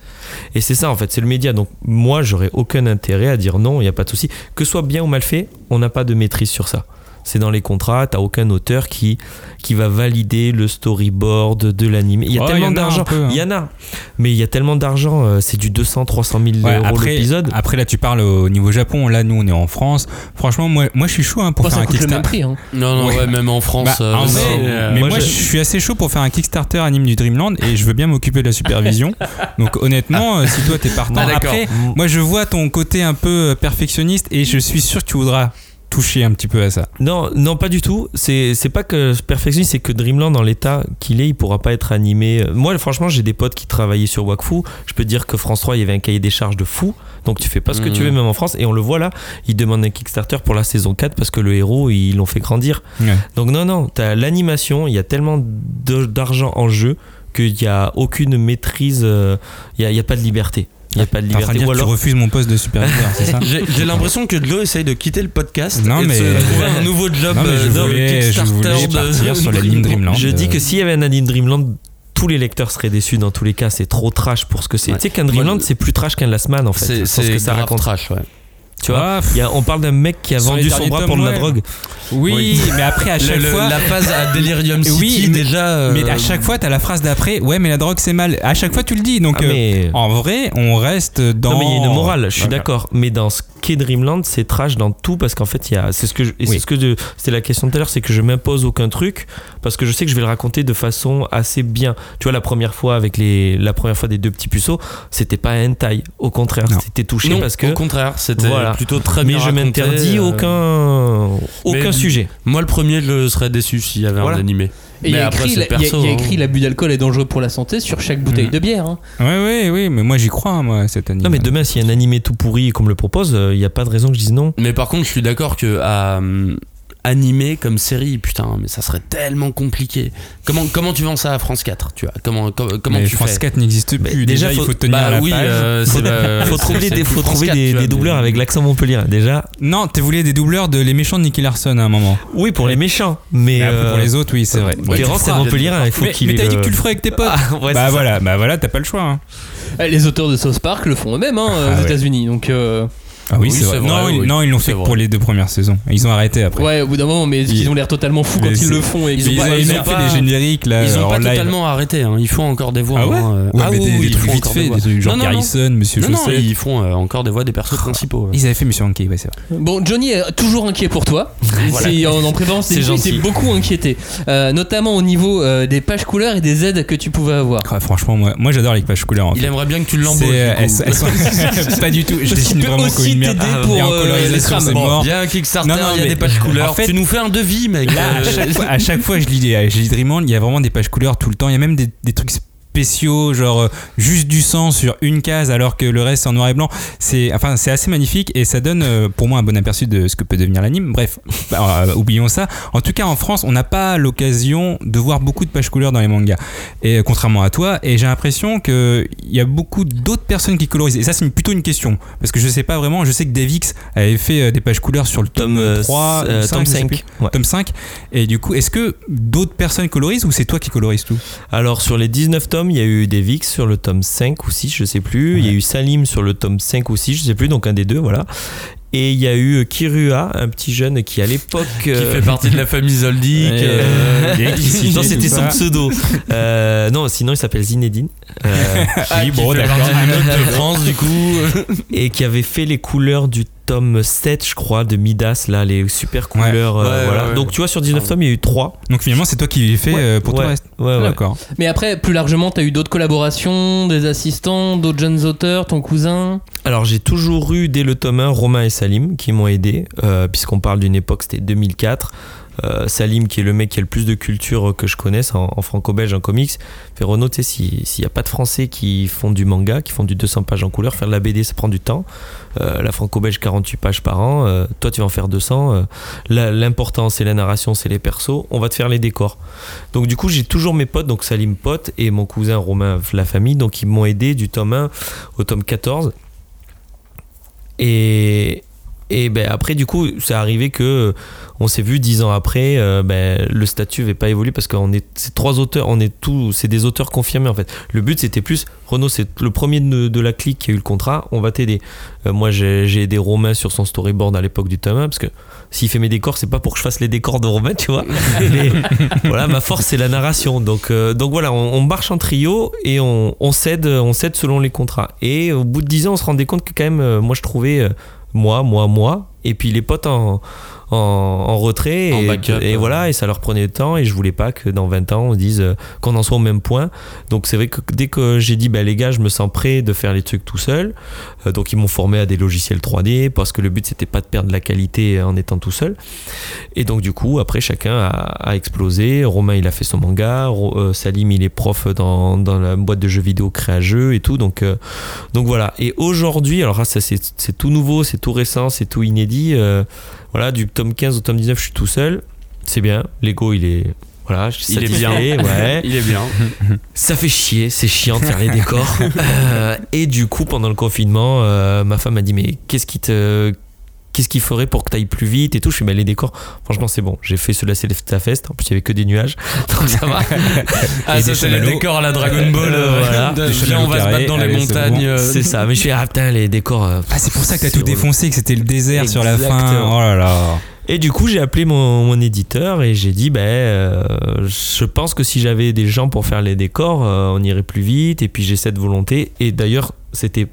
Et c'est ça en fait, c'est le média. Donc moi, j'aurais aucun intérêt à dire non, il n'y a pas de souci. Que ce soit bien ou mal fait, on n'a pas de maîtrise sur ça. C'est dans les contrats, t'as aucun auteur qui, qui va valider le storyboard de l'anime. Il y a Oh, tellement en a un d'argent. hein. Il y en a. Mais il y a tellement d'argent, euh, c'est du 200, 300 000 Ouais, euros après, l'épisode. après, là, tu parles au niveau Japon. Là, nous, on est en France. Franchement, moi, moi je suis chaud hein, pour faire ça un coûte le même Kickstarter. prix. hein. Non, non, Ouais. ouais, même en France. Bah, euh, en vrai, euh, mais moi, moi, je- je suis assez chaud pour faire un Kickstarter anime du Dreamland et je veux bien m'occuper de la supervision. Donc honnêtement, si toi t'es partant, Ah, d'accord. après, moi je vois ton côté un peu perfectionniste et je suis sûr que tu voudras toucher un petit peu à ça. Non, non, pas du tout. C'est c'est pas que perfectionniste, c'est que Dreamland, dans l'état qu'il est, il pourra pas être animé. Moi, franchement, j'ai des potes qui travaillaient sur Wakfu. Je peux te dire que France 3, il y avait un cahier des charges de fou. Donc, tu fais pas ce que tu Mhm. veux, même en France. Et on le voit là, ils demandent un Kickstarter pour la saison 4 parce que le héros, ils l'ont fait grandir. Ouais. Donc, non, non, t'as l'animation, il y a tellement d'argent en jeu qu'il y a aucune maîtrise, euh, il y a, il y a pas de liberté. Il y a pas de en train de liberté. dire Ou que tu alors, refuses mon poste de superviseur, c'est ça J'ai j'ai l'impression que Glo essaye de quitter le podcast Non, et de mais- se trouver un nouveau job Non, mais je euh, dans le voulais- je Kickstarter voulais de- partir sur la ligne Dreamland. Je dis que s'il y avait un anime Dreamland, tous les lecteurs seraient déçus dans tous les cas. C'est trop trash pour ce que c'est. Ouais. Tu sais qu'un Dreamland, c'est plus trash qu'un Last Man en fait. C'est ce que ça raconte. trash, ouais. Tu vois, Ah, il y a- on parle d'un mec qui a Sur vendu son bras pour de la drogue. Oui, Oui. mais après à chaque le- fois. la phase à Delirium City, Oui, mais- déjà. euh, Mais à chaque fois, t'as la phrase d'après, ouais, mais la drogue c'est mal. À chaque fois, tu le dis. Donc, Ah, mais- euh, en vrai, on reste dans. Non mais il y a une morale, je suis Voilà. d'accord. Mais dans ce qu'est Dreamland, c'est trash dans tout parce qu'en fait il y a, c'est ce que, je- c'est ce que je- c'était la question tout à l'heure, c'est que je m'impose aucun truc parce que je sais que je vais le raconter de façon assez bien. Tu vois la première fois avec les, la première fois des deux petits puceaux, c'était pas un taille, au contraire, c'était touché non, parce que. au contraire, c'était Voilà. Plutôt très mais bien je raconté, m'interdis euh, aucun, aucun mais- sujet. Moi, le premier, je serais déçu s'il y avait Voilà. un animé. Et il y Mais a après, écrit, hein. l'abus d'alcool est dangereux pour la santé sur chaque bouteille Mm. de bière. hein. Ouais, ouais, oui, mais moi j'y crois, hein, moi, cette année. Non mais demain s'il y a un animé tout pourri comme le propose, il n'y a pas de raison que je dise non. Mais par contre, je suis d'accord que à hum, animé comme série, putain, mais ça serait tellement compliqué. Comment comment tu vends ça à France 4, tu vois? Comment com- comment mais tu France fais? 4 n'existe Mais plus. déjà, Déjà, faut- il faut tenir Bah la oui, page. euh, bah, faut trouver des, faut France trouver 4, des, tu vois, des mais- doubleurs avec l'accent Montpellier déjà. Non, tu voulais des doubleurs de Les Méchants de Nicky Larson à un moment. Oui pour les méchants, mais, Mais après, euh, pour les autres, oui, c'est vrai. Ouais, Terrence c'est Montpellier, il faut mais qu'il mais ait t'as dit que tu le ferais avec tes potes. Ah, bah voilà, bah voilà, t'as pas le choix. hein. Eh, Les auteurs de South Park le font eux-mêmes hein, Ah aux. États-Unis. Donc, euh, Ah oui, Oui, c'est vrai. vrai, Non, oui. non, ils l'ont fait vrai. pour les deux premières saisons. Ils ont arrêté après. ouais, au bout d'un moment, mais ils, Ils- ont l'air totalement fous quand ils le font. Et ils ils, ont pas- ils ils ont ont fait pas- des génériques là Ils ont en pas live. totalement arrêté, hein. ils font encore des voix. Ah ouais hein, euh. Ouais, Ah mais oui, des, oui, des ils trucs font vite encore des fait, voix. des trucs genre Non, non, non. Garrison, Monsieur Non, Chaussette. ils font euh, encore des voix des persos principaux. Ils avaient fait Monsieur Hanky, ouais, c'est vrai. Bon, Johnny est toujours inquiet pour toi. En, préparant émission, il s'est beaucoup inquiété. Euh, notamment au niveau des pages couleurs et des aides que tu pouvais avoir. Franchement, moi, j'adore les pages couleurs. Il aimerait bien que tu l'embauches. pas du tout. Je dessine vraiment merde. t'aider Ah, pour, en euh, colorisation, c'est Bon, mort. Il y a un Kickstarter, Non, non, il y a mais des pages couleurs. en fait- tu nous fais un devis, mec. Là, à Euh, chaque fois, à chaque fois, je lis, des- je lis Dreamland, il y a vraiment des pages couleurs tout le temps. Il y a même des, des trucs spéciaux, genre euh, juste du sang sur une case alors que le reste en noir et blanc. C'est enfin, c'est assez magnifique et ça donne euh, pour moi un bon aperçu de ce que peut devenir l'anime. Bref, bah, euh, oublions ça. En tout cas, en France, on n'a pas l'occasion de voir beaucoup de pages couleurs dans les mangas. Et contrairement à toi, et j'ai l'impression qu'il y a beaucoup d'autres personnes qui colorisent. Et ça, c'est plutôt une question. Parce que je sais pas vraiment, je sais que Davix avait fait des pages couleurs sur le tome, Tome, euh, 3, euh, ou tome je sais 5. plus. Ouais. Tome 5. Et du coup, est-ce que d'autres personnes colorisent ou c'est toi qui colorises tout? Alors sur les 19 tomes, il y a eu des Vix sur le tome 5 ou 6, je sais plus. Il y a eu Salim sur le tome 5 ou 6, je sais plus, donc un des deux, voilà. Et il y a eu Kirua, un petit jeune qui à l'époque... Qui euh, fait partie de la famille Zoldyck. Euh, euh, qui non, fait c'était son pseudo. Euh, non, sinon il s'appelle Zinedine. Euh, Oui, bon, qui fait d'accord. partie du Meute de France, du coup. et qui avait fait les couleurs du tome 7, je crois, de Midas, là, les super couleurs. euh, Ouais, voilà. ouais, ouais. Donc tu vois, sur 19 tomes, il y a eu 3. Donc finalement, c'est toi qui les fais euh, pour tout le reste. Ouais, ouais. D'accord. Mais après, plus largement, t'as eu d'autres collaborations, des assistants, d'autres jeunes auteurs, ton cousin. Alors j'ai toujours eu dès le tome 1 Romain et Salim qui m'ont aidé, euh, puisqu'on parle d'une époque, c'était 2004. Euh, Salim qui est le mec qui a le plus de culture que je connaisse en, franco-belge en comics. Fait Renaud tu sais si- s'il n'y a pas de français qui font du manga qui font du 200 pages en couleur faire de la BD ça prend du temps. Euh, la franco-belge 48 pages par an. Toi tu vas en faire 200 euh, la- l'important c'est la narration c'est les persos. On va te faire les décors. Donc du coup j'ai toujours mes potes donc Salim pote et mon cousin Romain la famille. Donc ils m'ont aidé du tome 1 au tome 14 et, et ben après, du coup, c'est arrivé que euh, on s'est vu dix ans après, euh, ben, le statut n'avait pas évolué parce qu'on est c'est trois auteurs, on est tous, c'est des auteurs confirmés en fait. Le but c'était plus, Renaud, c'est le premier de, de la clique qui a eu le contrat, on va t'aider. Euh, moi, j'ai aidé Romain sur son storyboard à l'époque du tome 1 parce que s'il fait mes décors, c'est pas pour que je fasse les décors de Romain, tu vois. Mais voilà, ma force c'est la narration. Donc, euh, donc voilà, on, on marche en trio et on, on cède, on cède selon les contrats. Et au bout de 10 ans, on se rendait compte que quand même, moi je trouvais moi, moi, moi, et puis les potes en, en, en retrait, En et, backup, et euh. voilà, et ça leur prenait le temps, et je voulais pas que dans 20 ans on dise euh, qu'on en soit au même point. Donc c'est vrai que dès que j'ai dit, bah les gars, je me sens prêt de faire les trucs tout seul, euh, donc ils m'ont formé à des logiciels 3D, parce que le but c'était pas de perdre la qualité en étant tout seul. Et donc du coup, après chacun a, a explosé. Romain il a fait son manga, Ro- Salim il est prof dans, dans la boîte de jeux vidéo Créageux et tout. Donc, euh, donc voilà. Et aujourd'hui, alors ça c'est c'est tout nouveau, c'est tout récent, c'est tout inédit. euh, voilà, du tome 15 au tome 19, je suis tout seul. C'est bien. Lego il est. Voilà, je suis Il est bien. Ouais. Il est bien. Ça fait chier, c'est chiant de faire les décors. Euh, et du coup, pendant le confinement, euh, ma femme m'a dit Mais qu'est-ce qui te. Qu'est-ce qu'il ferait pour que t'ailles plus vite et tout. Je fais, mais les décors, franchement, c'est bon. J'ai fait cela, c'est la fest. En plus, il y avait que des nuages. Donc ça va. Ah, ça, c'est le chamallows. décor à la Dragon Ball. euh, Voilà. Des viens, on va se battre dans les montagnes. euh, C'est ça. Mais je suis, ah putain, les décors. euh, Ah, c'est pour ça que t'as tout défoncé, que c'était le désert sur la fin. Oh là là. Et du coup, j'ai appelé mon, mon éditeur et j'ai dit, ben, euh, je pense que si j'avais des gens pour faire les décors, euh, on irait plus vite. Et puis j'ai cette volonté. Et d'ailleurs, c'était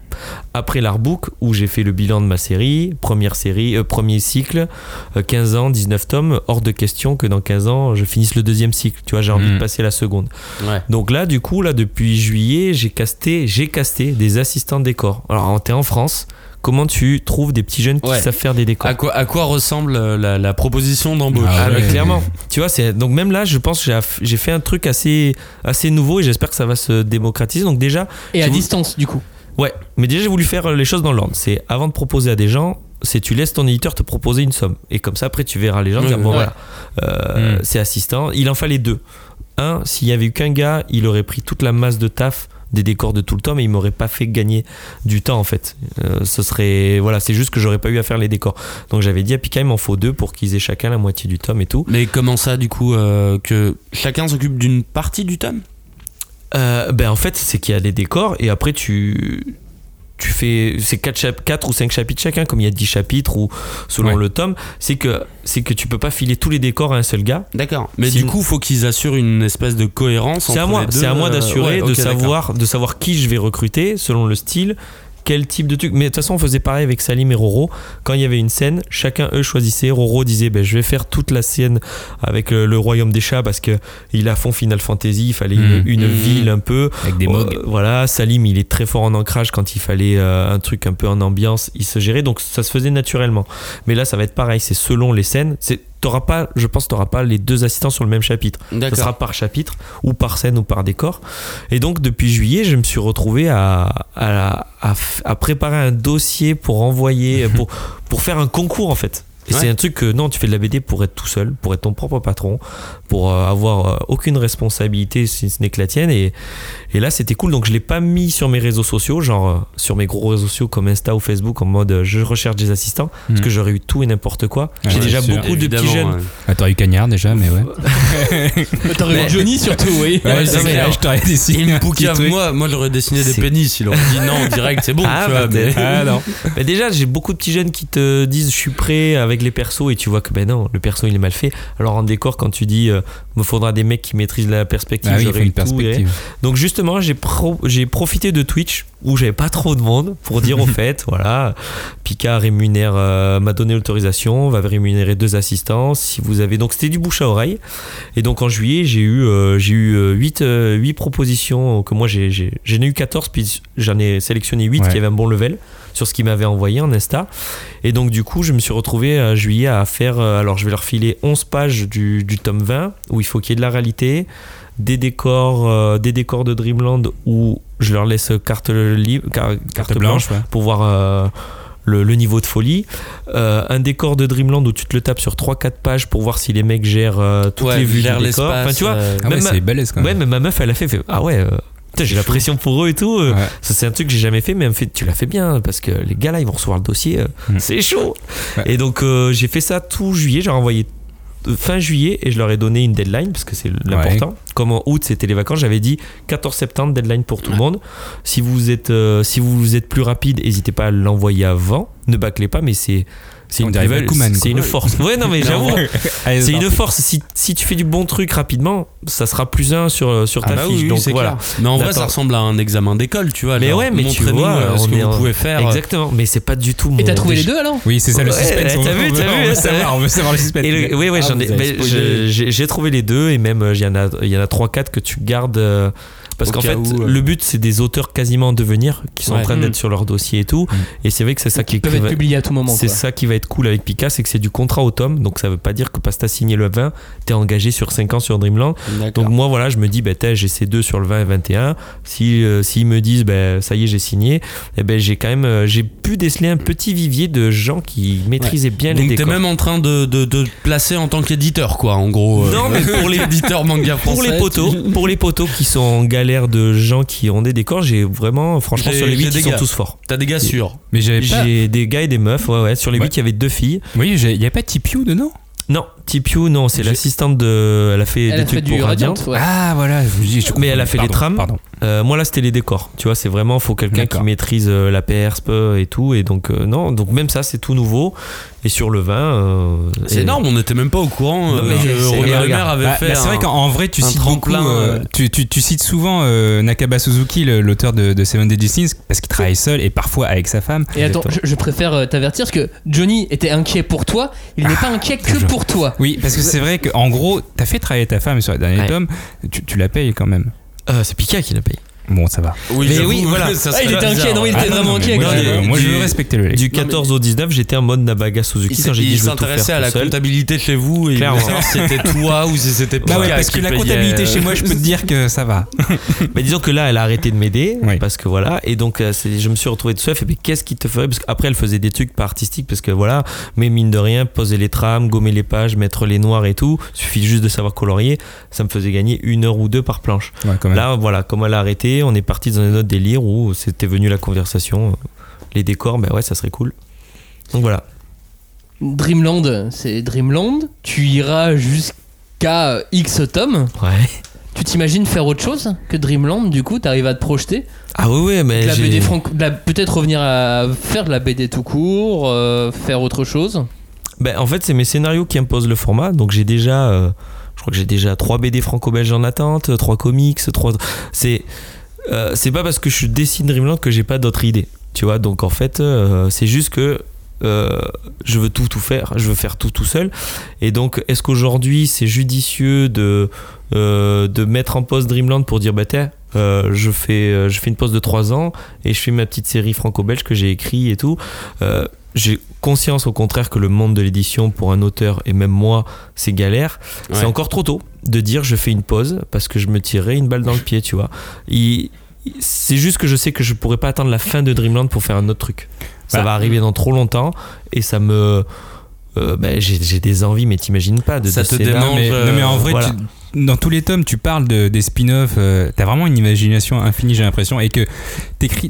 après l'artbook où j'ai fait le bilan de ma série, première série, euh, premier cycle, euh, 15 ans, 19 tomes. Hors de question que dans 15 ans, je finisse le deuxième cycle. Tu vois, j'ai envie de passer la seconde. Ouais. Donc là, du coup, là, depuis juillet, j'ai casté, j'ai casté des assistants de décor. Alors, t'es en France. Comment tu trouves des petits jeunes qui Ouais. savent faire des décors À quoi, à quoi ressemble euh, la, la proposition d'embauche Ah ah, ouais. clairement. Tu vois, c'est donc même là, je pense que j'ai fait un truc assez assez nouveau et j'espère que ça va se démocratiser. Donc déjà, Et à vous- distance, du coup. Ouais, mais déjà j'ai voulu faire les choses dans l'ordre. C'est avant de proposer à des gens, c'est tu laisses ton éditeur te proposer une somme et comme ça après tu verras les gens dire bon ouais. voilà, euh, c'est assistant. Il en fallait deux. Un, s'il y avait eu qu'un gars, il aurait pris toute la masse de taf des décors de tout le temps, mais il m'aurait pas fait gagner du temps en fait. Euh, ce serait voilà, c'est juste que j'aurais pas eu à faire les décors. Donc j'avais dit à Pika, il m'en faut deux pour qu'ils aient chacun la moitié du tome et tout. Mais comment ça, du coup, euh, que chacun s'occupe d'une partie du tome? Euh, ben en fait, c'est qu'il y a des décors et après tu tu fais c'est 4 quatre ou 5 chapitres chacun comme il y a 10 chapitres ou selon Ouais. le tome, c'est que c'est que tu peux pas filer tous les décors à un seul gars. D'accord. Mais Si- du coup, faut qu'ils assurent une espèce de cohérence. C'est à entre moi, les c'est à moi euh, d'assurer ouais, de savoir de savoir qui je vais recruter selon le style quel type de truc. Mais de toute façon, on faisait pareil avec Salim et Roro. Quand il y avait une scène, chacun eux choisissait. Roro disait, ben, je vais faire toute la scène avec le, le royaume des chats parce que il a fond Final Fantasy. Il fallait une, Mhm. une Mhm. ville un peu. Avec des Euh, mogs. voilà, Salim, il est très fort en ancrage quand il fallait euh, un truc un peu en ambiance, il se gérait, donc ça se faisait naturellement. Mais là, ça va être pareil, c'est selon les scènes. C'est, t'auras pas, je pense, t'auras pas les deux assistants sur le même chapitre. D'accord. sera par chapitre ou par scène ou par décor. Et donc depuis juillet, je me suis retrouvé à, à, à à préparer un dossier pour envoyer, pour, pour faire un concours en fait. Et Ouais. c'est un truc que non, tu fais de la BD pour être tout seul, pour être ton propre patron, pour euh, avoir euh, aucune responsabilité si ce n'est que la tienne. Et, et là, c'était cool. Donc je l'ai pas mis sur mes réseaux sociaux, genre euh, sur mes gros réseaux sociaux comme Insta ou Facebook, en mode euh, je recherche des assistants, parce que j'aurais eu tout et n'importe quoi. Ouais, J'ai déjà sûr. beaucoup de petits jeunes. ouais. Ah, t'aurais eu Cagnard déjà, mais ouais. T'aurais eu Johnny surtout, oui. Ouais, non, mais je t'aurais dessiné truc. moi, moi j'aurais dessiné des pénis. Il aurait dit non, direct, c'est bon. Ah, tu vois, peut-être. mais- Ah non. Mais déjà, j'ai beaucoup de petits jeunes qui te disent je suis prêt avec les persos et tu vois que ben non, le perso il est mal fait. Alors en décor, quand tu dis euh, me faudra des mecs qui maîtrisent la perspective, Ah oui, j'aurais eu tout. Donc justement, j'ai pro- j'ai profité de Twitch où j'avais pas trop de monde pour dire au fait, voilà, Pika rémunère, euh, m'a donné l'autorisation, va rémunérer deux assistants. Si vous avez donc c'était du bouche à oreille. Et donc en juillet, j'ai eu euh, j'ai eu 8 propositions que moi j'ai j'ai- j'en ai eu 14 puis j'en ai sélectionné 8 Ouais. qui avaient un bon level sur ce qu'ils m'avaient envoyé en Insta. Et donc du coup, je me suis retrouvé à juillet à faire euh, alors je vais leur filer 11 pages du, du tome 20 où il faut qu'il y ait de la réalité, des décors euh, des décors de Dreamland où je leur laisse carte libre car- carte, blanche, ouais. pour voir euh, le, le niveau de folie. Euh, un décor de Dreamland où tu te le tapes sur 3-4 pages pour voir si les mecs gèrent euh, toutes Ouais, les vues du décor. Enfin, tu vois, euh, Ah ouais, même ma- c'est balèze quand ouais, même. mais ma meuf, elle a fait, fait, ah ouais. J'ai la pression pour eux et tout. euh, Ouais. Ça, c'est un truc que j'ai jamais fait, mais elle me fait, tu l'as fait bien parce que les gars là, ils vont recevoir le dossier. euh, Mm. C'est chaud. Ouais. Et donc, euh, j'ai fait ça tout juillet. J'ai renvoyé fin juillet et je leur ai donné une deadline parce que c'est l'important. Comme en août, c'était les vacances, j'avais dit 14 septembre, deadline pour tout le monde. Si vous êtes, euh, si vous êtes plus rapide, n'hésitez pas à l'envoyer avant. Ne bâclez pas, mais c'est. C'est une, c'est force. Ouais, non, mais j'avoue, c'est une force. Si, si tu fais du bon truc rapidement, ça sera plus un sur, sur Ah ta bah fiche. oui, Donc c'est voilà. clair. Mais en vrai, ça ressemble à un examen d'école, tu vois. Mais genre, ouais, mais tu vois, euh, ce que vous pouvez faire. Exactement, mais c'est pas du tout mon. Et t'as trouvé les deux alors? Oui, c'est ça le Ouais, suspense. t'as on vu, veut- t'as vu, on veut savoir, on veut savoir le suspense. Oui, ouais, Ah, j'en ai, j'ai trouvé les deux et même euh, il y en a, il y en a trois quatre que tu gardes euh, parce qu'en fait où, euh. le but c'est des auteurs quasiment en devenir qui sont en Ouais. train Mm. d'être sur leur dossier et tout Mm. et c'est vrai que c'est ça qui Ils peuvent qui être va- publiés à tout moment. c'est ça qui va être cool avec Pika, c'est que c'est du contrat au tome, donc ça veut pas dire que parce que t'as signé le 20, t'es engagé sur 5 ans sur Dreamland. Donc moi voilà, je me dis, bah, j'ai ces deux sur le 20 et 21. Si, euh, s'ils me disent, bah, ça y est, j'ai signé, eh ben, j'ai quand même, euh, j'ai pu déceler un petit vivier de gens qui maîtrisaient bien les Donc t'es décors. même en train de, de, placer en tant qu'éditeur, quoi, en gros. euh, Non, mais pour les- éditeurs manga pour français. les poteaux, pour les poteaux qui sont en galère galère de gens qui ont des décors. J'ai vraiment, franchement, sur les j'ai 8, des ils sont gars. tous forts. T'as des gars sûrs. Mais j'avais pas. J'ai des gars et des meufs, ouais, ouais. Sur les 8, Ouais. il y avait deux filles. Oui, il y a pas Tipiu dedans Non, Tipiu, non, c'est l'assistante de. Elle a fait Elle des a fait trucs du pour Radiant. Radiant, ouais. Ah voilà, je vous dis, je Mais elle a fait les trams. Pardon. Euh, moi là c'était les décors, tu vois, c'est vraiment faut quelqu'un qui maîtrise euh, la persp euh, et tout et donc euh, non, donc même ça c'est tout nouveau et sur le vin euh, C'est et- énorme, on n'était même pas au courant euh, Non, mais que c'est- Robert regarde. Lemaire avait Bah, fait. bah, c'est vrai un- qu'en en vrai, tu un cites beaucoup. tremplin, euh, euh, tu, tu- tu cites souvent euh, Nakaba Suzuki, le- l'auteur de, de Seven Deadly Sins, parce qu'il travaille seul et parfois avec sa femme. Et attends, je, je préfère euh, t'avertir parce que Johnny était inquiet pour toi, il n'est pas inquiet que pour toi. Oui, parce que c'est vrai qu'en gros, t'as fait travailler ta femme sur les derniers Ouais. tomes, tu, tu la payes quand même. Euh, c'est Pika qui l'a payé. Bon, ça va. Oui, Mais oui, voilà. ça Ah, il était inquiet, non, il était Ah, vraiment non, mais inquiet. Moi, je, moi, veux respecter le. Du 14 au 19, j'étais en mode Nabaga Suzuki Il quand j'ai dit il je veux tout s'intéressait faire à la tout seul. comptabilité chez vous et il Clairement. si c'était toi ou si c'était Bah ouais, parce que la comptabilité euh, chez moi, je peux te dire que ça va. Mais disons que là, elle a arrêté de m'aider Oui. parce que voilà. Et donc, euh, je me suis retrouvé seul. Elle fait, mais qu'est-ce qui te ferait? Parce qu'après, elle faisait des trucs pas artistiques parce que voilà. Mais mine de rien, poser les trames, gommer les pages, mettre les noirs et tout. Suffit juste de savoir colorier. Ça me faisait gagner une heure ou deux par planche. Ouais. Là, voilà, comme elle a arrêté, on est parti dans un autre délire où c'était venu la conversation. euh, Les décors, ben ouais, ça serait cool. Donc voilà. Dreamland, c'est Dreamland. Tu iras jusqu'à euh, X tomes. Ouais. Tu t'imagines faire autre chose que Dreamland Du coup, t'arrives à te projeter? Ah oui, oui, mais. La BD franco- la- Peut-être revenir à faire de la BD tout court, euh, faire autre chose? Ben, en fait, c'est mes scénarios qui imposent le format. Donc j'ai déjà, euh, je crois que j'ai déjà trois BD franco-belges en attente, trois comics, trois. C'est, euh, c'est pas parce que je dessine Dreamland que j'ai pas d'autres idées. Tu vois, donc en fait, euh, c'est juste que euh, je veux tout tout faire, je veux faire tout tout seul. Et donc, est-ce qu'aujourd'hui c'est judicieux de de mettre en pause Dreamland pour dire bah tiens, euh, je fais euh, je fais une pause de 3 ans et je fais ma petite série franco-belge que j'ai écrit et tout. Euh, j'ai conscience au contraire que le monde de l'édition pour un auteur et même moi c'est galère. Ouais. C'est encore trop tôt de dire je fais une pause parce que je me tirerais une balle dans le pied, tu vois. Il- c'est juste que je sais que je pourrais pas attendre la fin de Dreamland pour faire un autre truc. Ça Bah. va arriver dans trop longtemps et ça me euh, ben, j'ai des envies mais t'imagines pas de Ça te démange, mais, euh, non, mais en vrai, voilà. tu- dans tous les tomes, tu parles de, des spin-offs. euh, t'as vraiment une imagination infinie, j'ai l'impression. Et que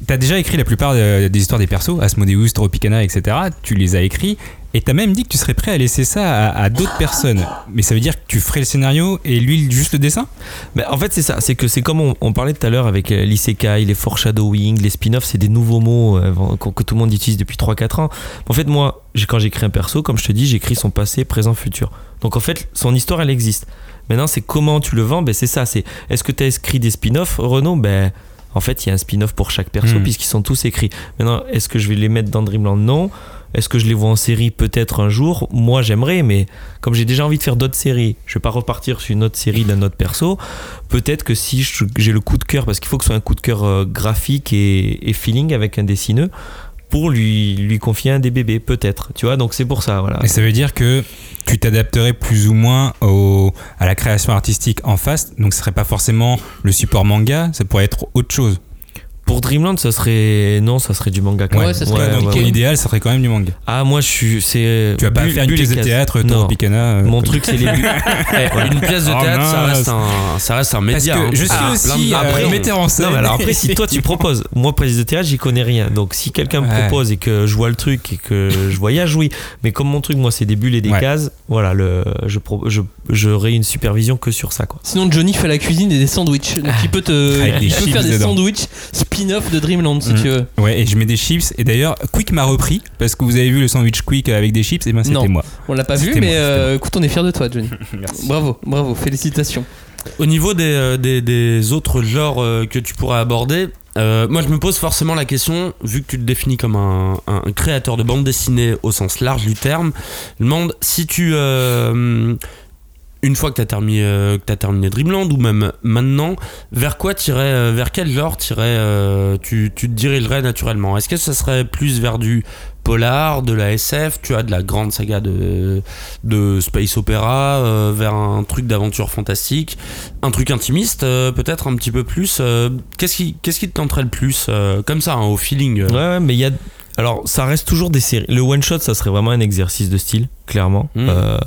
t'as déjà écrit la plupart de- des histoires des persos, Asmodeus, Tropicana, etc. Tu les as écrits. Et t'as même dit que tu serais prêt à laisser ça à, d'autres personnes. Mais ça veut dire que tu ferais le scénario et lui juste le dessin? Mais en fait, c'est ça. C'est que c'est comme on, parlait tout à l'heure avec euh, l'isekai, les foreshadowing, les spin-offs, c'est des nouveaux mots euh, que, tout le monde utilise depuis 3-4 ans. En fait, moi, quand j'écris un perso, comme je te dis, j'écris son passé, présent, futur. Donc en fait, son histoire, elle existe. Maintenant, c'est comment tu le vends? Ben, c'est ça. C'est est-ce que tu as écrit des spin-offs, Renaud? Ben. En fait, il y a un spin-off pour chaque perso Hmm. puisqu'ils sont tous écrits. Maintenant, est-ce que je vais les mettre dans Dreamland? Non. Est-ce que je les vois en série peut-être un jour? Moi, j'aimerais, mais comme j'ai déjà envie de faire d'autres séries, je vais pas repartir sur une autre série d'un autre perso. Peut-être que si j'ai le coup de cœur, parce qu'il faut que ce soit un coup de cœur euh, graphique et, et feeling avec un dessineux, lui, lui confier un des bébés, peut-être. Tu vois, donc c'est pour ça, voilà. Et ça veut dire que tu t'adapterais plus ou moins à la création artistique en face. Donc ce serait pas forcément le support manga, ça pourrait être autre chose. Pour Dreamland, ça serait. Non, ça serait du manga quand Ouais, même. ça serait Donc compliqué. ton idéal, ça serait quand même du manga. Ah, moi, je suis. C'est. Tu vas pas bu- faire une pièce de cases. théâtre, Non. Toro Picana. euh, Mon truc, c'est les. Eh, Une pièce de Oh, théâtre, ça reste, un, ça reste un Parce média. que hein. je suis Ah, aussi euh, après, metteur en scène. Non, mais alors après, si toi tu proposes, moi, pièce de théâtre, j'y connais rien. Donc, si quelqu'un me Ouais. propose et que je vois le truc et que je voyage, oui. Mais comme mon truc, moi, c'est des bulles et des Ouais. cases, voilà, le, je, je, j'aurai une supervision que sur ça, quoi. Sinon, Johnny fait la cuisine et des sandwichs. Donc, il peut, te, il peut faire des sandwichs spin-off de Dreamland si Mhm. tu veux. Ouais, et je mets des chips. Et d'ailleurs, Quick m'a repris parce que vous avez vu le sandwich Quick avec des chips. Et ben c'était moi. On l'a pas vu, mais moi, euh, écoute, on est fiers de toi, Johnny. Merci. Bravo, bravo, félicitations. Au niveau des, euh, des, des autres genres euh, que tu pourrais aborder, euh, moi je me pose forcément la question, vu que tu te définis comme un, un- un créateur de bande dessinée au sens large du terme, je me demande si tu. euh, une fois que tu as, euh, terminé Dreamland, ou même maintenant, vers quoi tirais, euh, vers quel genre tirais, euh, tu, te dirigerais naturellement? Est-ce que ça serait plus vers du polar, de la SF, tu as de la grande saga de, space opéra, euh, vers un truc d'aventure fantastique, un truc intimiste, peut-être un petit peu plus. qu'est-ce qui, te tenterait le plus, comme ça, hein, au feeling ouais, mais il y a. Alors, ça reste toujours des séries. Le one shot, ça serait vraiment un exercice de style, clairement. Mm. Euh,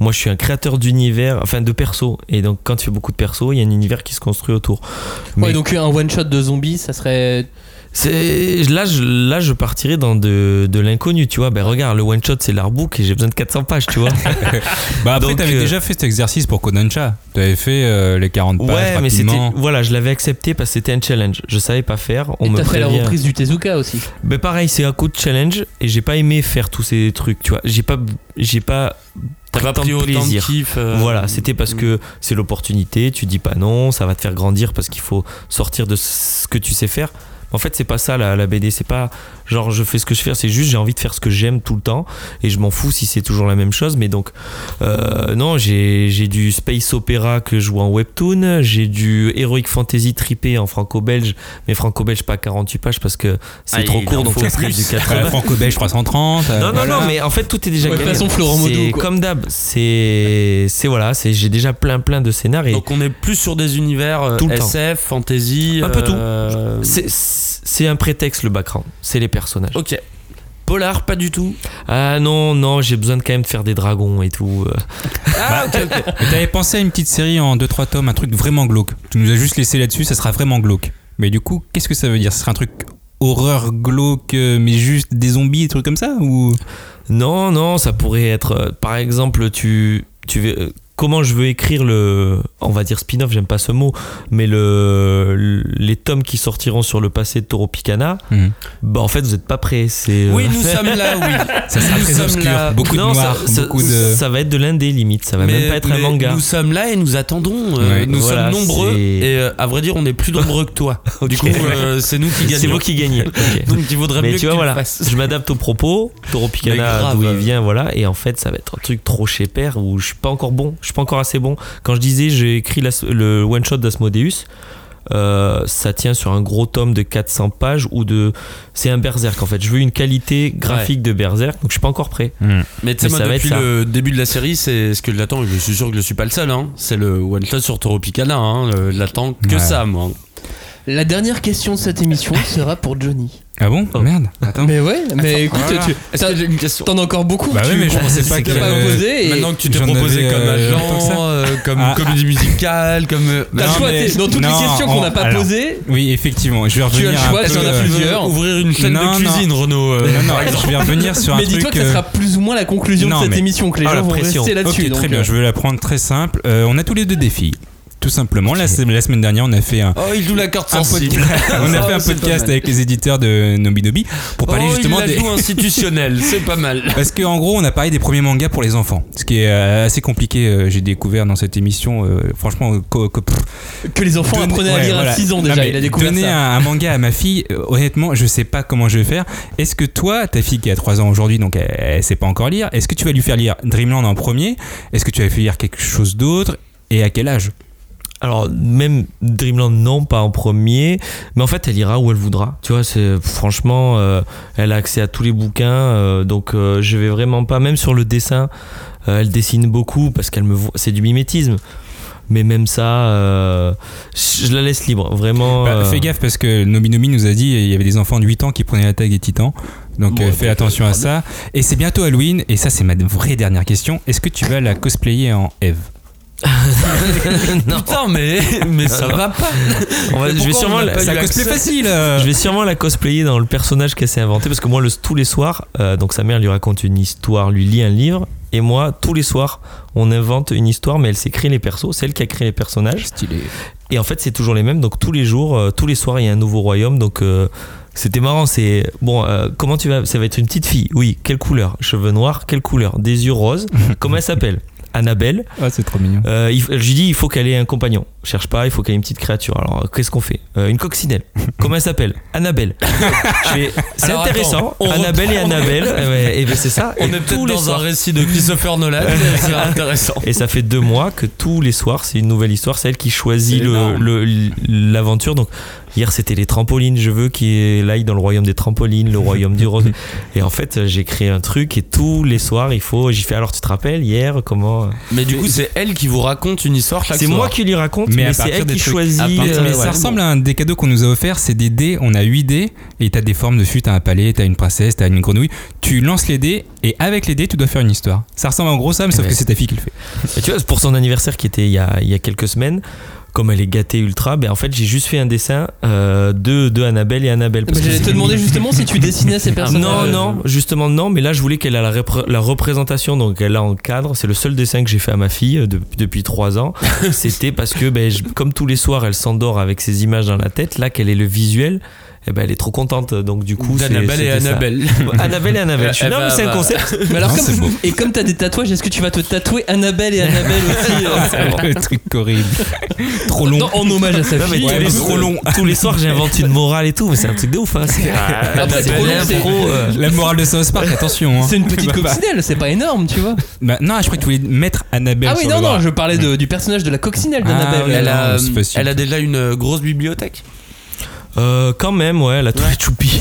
moi, je suis un créateur d'univers, enfin de perso. Et donc, quand tu fais beaucoup de perso, il y a un univers qui se construit autour. Ouais, donc un one shot de zombies, ça serait. Là je là je partirais dans de, de l'inconnu tu vois ben regarde le one shot c'est l'artbook et j'ai besoin de 400 pages tu vois Bah après, t'avais euh, déjà fait cet exercice pour Kodansha. T'avais fait euh, les 40 pages ouais mais c'était voilà je l'avais accepté parce que c'était un challenge je savais pas faire on Et me t'as fait la reprise du Tezuka aussi. ben pareil c'est un coup de challenge et j'ai pas aimé faire tous ces trucs tu vois j'ai pas j'ai pas T'as pas pris de autant de plaisir. kiff. euh, Voilà, c'était parce que c'est l'opportunité, tu dis pas non, ça va te faire grandir parce qu'il faut sortir de ce que tu sais faire. En fait, c'est pas ça la, la BD, c'est pas genre je fais ce que je fais, c'est juste j'ai envie de faire ce que j'aime tout le temps et je m'en fous si c'est toujours la même chose. Mais donc, euh, non, j'ai j'ai du space opéra que je joue en webtoon, j'ai du heroic fantasy trippé en franco-belge, mais franco-belge pas 48 pages parce que c'est Ah, trop court donc ça serait du Euh, 80. Franco-Belge 330. euh, Non, non, voilà. non, mais en fait, tout est déjà Ouais, de gagné. toute façon, Florent comme d'hab. C'est, c'est voilà, c'est, j'ai déjà plein, plein de scénarios. Donc on est plus sur des univers euh, Tout le temps. SF, fantasy. Un peu tout. C'est, c'est un prétexte, le background. C'est les personnages. Ok. Polar, pas du tout. Ah non, non, j'ai besoin de quand même de faire des dragons et tout. euh. Ah, ok, ok. Mais t'avais pensé à une petite série en 2-3 tomes, un truc vraiment glauque. Tu nous as juste laissé là-dessus, ça sera vraiment glauque. Mais du coup, qu'est-ce que ça veut dire? Ce sera un truc horreur glauque, euh, mais juste des zombies, des trucs comme ça ou? Non, non, ça pourrait être, euh, par exemple, tu, tu veux, comment je veux écrire le, on va dire spin-off, j'aime pas ce mot, mais le, le- les tomes qui sortiront sur le passé de Toro Picana, Mhm. bah en fait vous êtes pas prêts. C'est, Oui, euh, nous sommes là, oui. Ça sera Nous très obscur, là. beaucoup non, de noir, ça, ça- beaucoup de. ça va être de l'indé limite, ça va même pas être un manga. Nous sommes là et nous attendons. euh, Ouais. nous Voilà, sommes nombreux et euh, à vrai dire, on est plus nombreux que toi. Du coup, euh, c'est nous qui gagnons. C'est vous qui gagnez. Donc il vaudrait Mais mieux tu que vois, tu voilà, fasses. je m'adapte aux propos. Toro Picana, d'où il vient, voilà. Et en fait, ça va être un truc trop chez père où je suis pas encore bon. Je suis pas encore assez bon. Quand je disais, j'ai écrit la- le one shot d'Asmodeus. euh, ça tient sur un gros tome de 400 pages ou de c'est un berserk en fait je veux une qualité graphique de berserk donc je suis pas encore prêt Hmm. Mais tu sais, Mais moi, ça va depuis être ça. le début de la série, c'est ce que j'attends. et Je suis sûr que je suis pas le seul. Hein. C'est le one shot sur Toro Picana. Hein. J'attends que Ouais. ça, moi. La dernière question de cette émission sera pour Johnny. Ah bon Oh. Merde. Attends. Mais ouais, mais écoute, Voilà. tu, Est-ce que j'ai une question t'en as encore beaucoup. Bah tu- oui, mais je pensais pas que- pas posé et Maintenant que tu t'es J'en proposé comme euh, agent, euh, comme Ah. comédie musicale, comme. euh, t'as le Non, choix, mais- dans toutes non, les questions qu'on n'a pas alors, posées. Oui, effectivement. Je vais Tu as revenir le un choix, t'en as euh, plusieurs. Ouvrir une chaîne Non, de cuisine, Renaud. euh, Non, non, je vais revenir sur un Mais truc. dis-toi que ça euh, sera plus ou moins la conclusion non, de cette mais- émission, que les Ah, gens vont rester là-dessus. Très bien. euh, Je vais la prendre très simple. Euh, on a tous les deux des filles. Tout simplement. La, la semaine dernière, on a fait un, Oh, il joue la carte un sensible. podcast, on a Oh, fait un podcast avec les éditeurs de Nobi Nobi pour parler oh, justement il la des. joue institutionnel, c'est pas mal. Parce qu'en gros, on a parlé des premiers mangas pour les enfants, ce qui est euh, assez compliqué. euh, J'ai découvert dans cette émission, euh, franchement, Que les enfants apprenaient à lire voilà. à 6 ans déjà, il a découvert donner ça. Un, un manga à ma fille, honnêtement, je sais pas comment je vais faire. Est-ce que toi, ta fille qui a 3 ans aujourd'hui, donc elle, elle sait pas encore lire, est-ce que tu vas lui faire lire Dreamland en premier? Est-ce que tu vas lui faire lire quelque chose d'autre? Et à quel âge? Alors, même Dreamland, non, pas en premier. Mais en fait, elle ira où elle voudra. Tu vois, c'est franchement, euh, elle a accès à tous les bouquins. euh, donc, euh, je vais vraiment pas, même sur le dessin, elle dessine beaucoup parce qu'elle me voit. C'est du mimétisme. Mais même ça, euh, je la laisse libre. Vraiment. Bah, Fais gaffe parce que Nobi nous a dit il y avait des enfants de 8 ans qui prenaient la tag des titans. Donc Bon, euh, ouais, fais bah, attention à ça. Et c'est bientôt Halloween. Et ça, c'est ma vraie dernière question. Est-ce que tu vas la cosplayer en Eve? non. Putain, mais, mais ça va pas. On va- Mais je vais sûrement la- cosplay facile. Je vais sûrement la cosplayer dans le personnage qu'elle s'est inventé parce que moi, le, tous les soirs, euh, donc sa mère lui raconte une histoire, lui lit un livre, et moi, tous les soirs, on invente une histoire, mais elle s'est créée les persos, c'est elle qui a créé les personnages, Stylé. et en fait, c'est toujours les mêmes, donc tous les jours, euh, tous les soirs, il y a un nouveau royaume, donc. euh, c'était marrant, c'est bon. euh, comment tu vas Ça va être une petite fille. Oui. Quelle couleur? Cheveux noirs. Quelle couleur? Des yeux roses. comment elle s'appelle? Annabelle. Ah, c'est trop mignon. Euh, il, je lui dis il faut qu'elle ait un compagnon. Cherche pas, il faut qu'elle ait une petite créature. Alors qu'est-ce qu'on fait? Euh, Une coccinelle. Comment elle s'appelle? Annabelle. Je C'est intéressant. attends, Annabelle et. Annabelle. Ouais, et ben c'est ça. On Et est peut-être dans un récit de Christopher Nolan, c'est intéressant. Et ça fait deux mois que tous les soirs, c'est une nouvelle histoire. C'est elle qui choisit C'est le- l'aventure. Donc Hier, c'était les trampolines. Je veux qu'il aille dans le royaume des trampolines, le royaume du rose. Et en fait, j'ai créé un truc et tous les soirs, il faut. J'y fais alors, tu te rappelles, hier, comment. Mais du coup, c'est elle qui vous raconte une histoire chaque C'est moi qui lui raconte, Mais mais, à c'est elle des qui trucs- choisit. à partir- euh, mais ouais, ça bon. ressemble à un des cadeaux qu'on nous a offert, c'est des dés, on a 8 dés, et t'as des formes dessus, t'as un palais, t'as une princesse, t'as une grenouille. Tu lances les dés, et avec les dés, tu dois faire une histoire. Ça ressemble en gros ça, mais sauf Ouais. que c'est ta fille qui le fait. Et tu vois, pour son anniversaire qui était il y a, il y a quelques semaines, comme elle est gâtée ultra, ben en fait j'ai juste fait un dessin euh, de, de Annabelle et Annabelle. parce Mais que J'allais te demander justement si tu dessinais ces personnages. Non, non, justement non, mais là je voulais qu'elle a la, la représentation, donc elle a en cadre. C'est le seul dessin que j'ai fait à ma fille euh, de- depuis trois ans. C'était parce que, ben, je- comme tous les soirs, elle s'endort avec ces images dans la tête. Là, qu'elle ait le visuel, eh ben, elle est trop contente. Donc du coup, c'est- D'Annabelle et. Annabelle. Annabelle et Annabelle. Je suis- non, mais c'est un concept. Mais alors, Non, comme- c'est beau. et comme t'as des tatouages, est-ce que tu vas te tatouer Annabelle et Annabelle aussi euh, le truc horrible. Trop long. non, en hommage à sa Non, mais fille Ouais, trop long. tous les soirs, j'invente une morale et tout, mais c'est un truc de ouf. Hein. C'est Après, c'est trop long, c'est- l'impro, euh, La morale de South Park, attention. hein. C'est une petite Bah, bah. coccinelle, c'est pas énorme, tu vois. Bah, non, je crois que tu voulais mettre Annabelle Ah oui, non, non, je parlais du personnage de la coccinelle Ah, d'Annabelle. oui, Elle a, c'est déjà une euh, grosse bibliothèque. Euh, quand même, ouais, elle a tous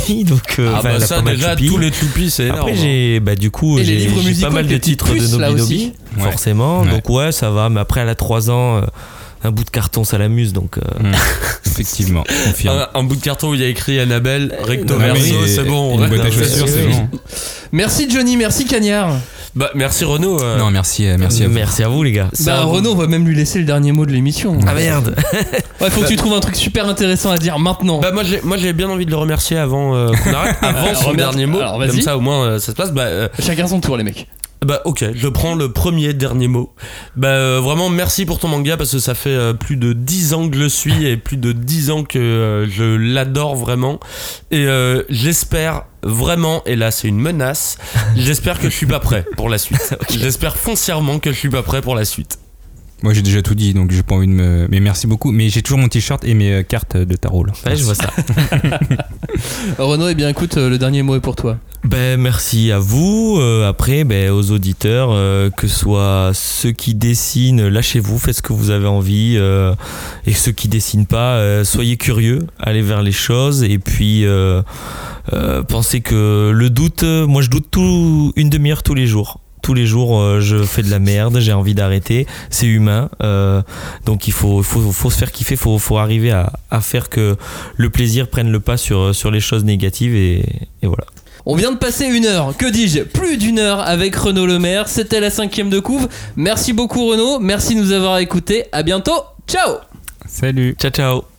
les donc euh, Ah bah elle a ça pas mal déjà tous les choupies c'est énorme. Après, j'ai, bah, du coup, j'ai, pas mal de titres de puces. Nobi, Ouais. forcément. Ouais. Donc, ouais, ça va, mais après, elle a 3 ans, euh, un bout de carton, ça l'amuse, donc. euh, Hum, Effectivement, confirme. un, un bout de carton où il y a écrit Annabelle, recto verso, et- c'est bon. Une boîte à Ouais, chaussures, c'est c'est bon. bon. Merci Johnny, merci Cagnard. Bah, merci Renaud. euh, Non, merci, euh, merci à vous. Merci à vous, les gars. Bah Renaud, on va même lui laisser le dernier mot de l'émission. Ah merde! Ouais, faut que tu trouves un truc super intéressant à dire maintenant. Bah moi j'ai moi j'ai bien envie de le remercier avant euh, qu'on arrête avant son dernier mot alors, vas-y. comme ça au moins euh, ça se passe bah euh, Chacun son tour, les mecs. Bah ok, je prends le premier dernier mot. Bah euh, vraiment merci pour ton manga parce que ça fait euh, plus de 10 ans que je le suis et plus de 10 ans que euh, je l'adore vraiment. Et euh, j'espère vraiment, et là c'est une menace, j'espère que je suis pas prêt pour la suite. J'espère foncièrement que je suis pas prêt pour la suite. Moi j'ai déjà tout dit donc j'ai pas envie de me. Mais merci beaucoup. Mais j'ai toujours mon t-shirt et mes euh, cartes de tarot là. Ouais, je vois ça. Renaud, eh bien écoute, euh, le dernier mot est pour toi. Ben, merci à vous. Euh, après, ben, aux auditeurs, euh, que ce soit ceux qui dessinent, lâchez-vous, faites ce que vous avez envie. euh, et ceux qui dessinent pas, euh, soyez curieux, allez vers les choses. Et puis, euh, euh, pensez que le doute, euh, moi je doute tout, une demi-heure tous les jours. Tous les jours, euh, je fais de la merde, j'ai envie d'arrêter. C'est humain. euh, donc, il faut, faut, faut se faire kiffer, il faut, faut arriver à, à faire que le plaisir prenne le pas sur, sur les choses négatives. Et, et voilà. On vient de passer une heure, que dis-je, plus d'une heure avec Renaud Lemaire. C'était la cinquième de couve. Merci beaucoup Renaud, merci de nous avoir écoutés. À bientôt, ciao Salut. Ciao, ciao.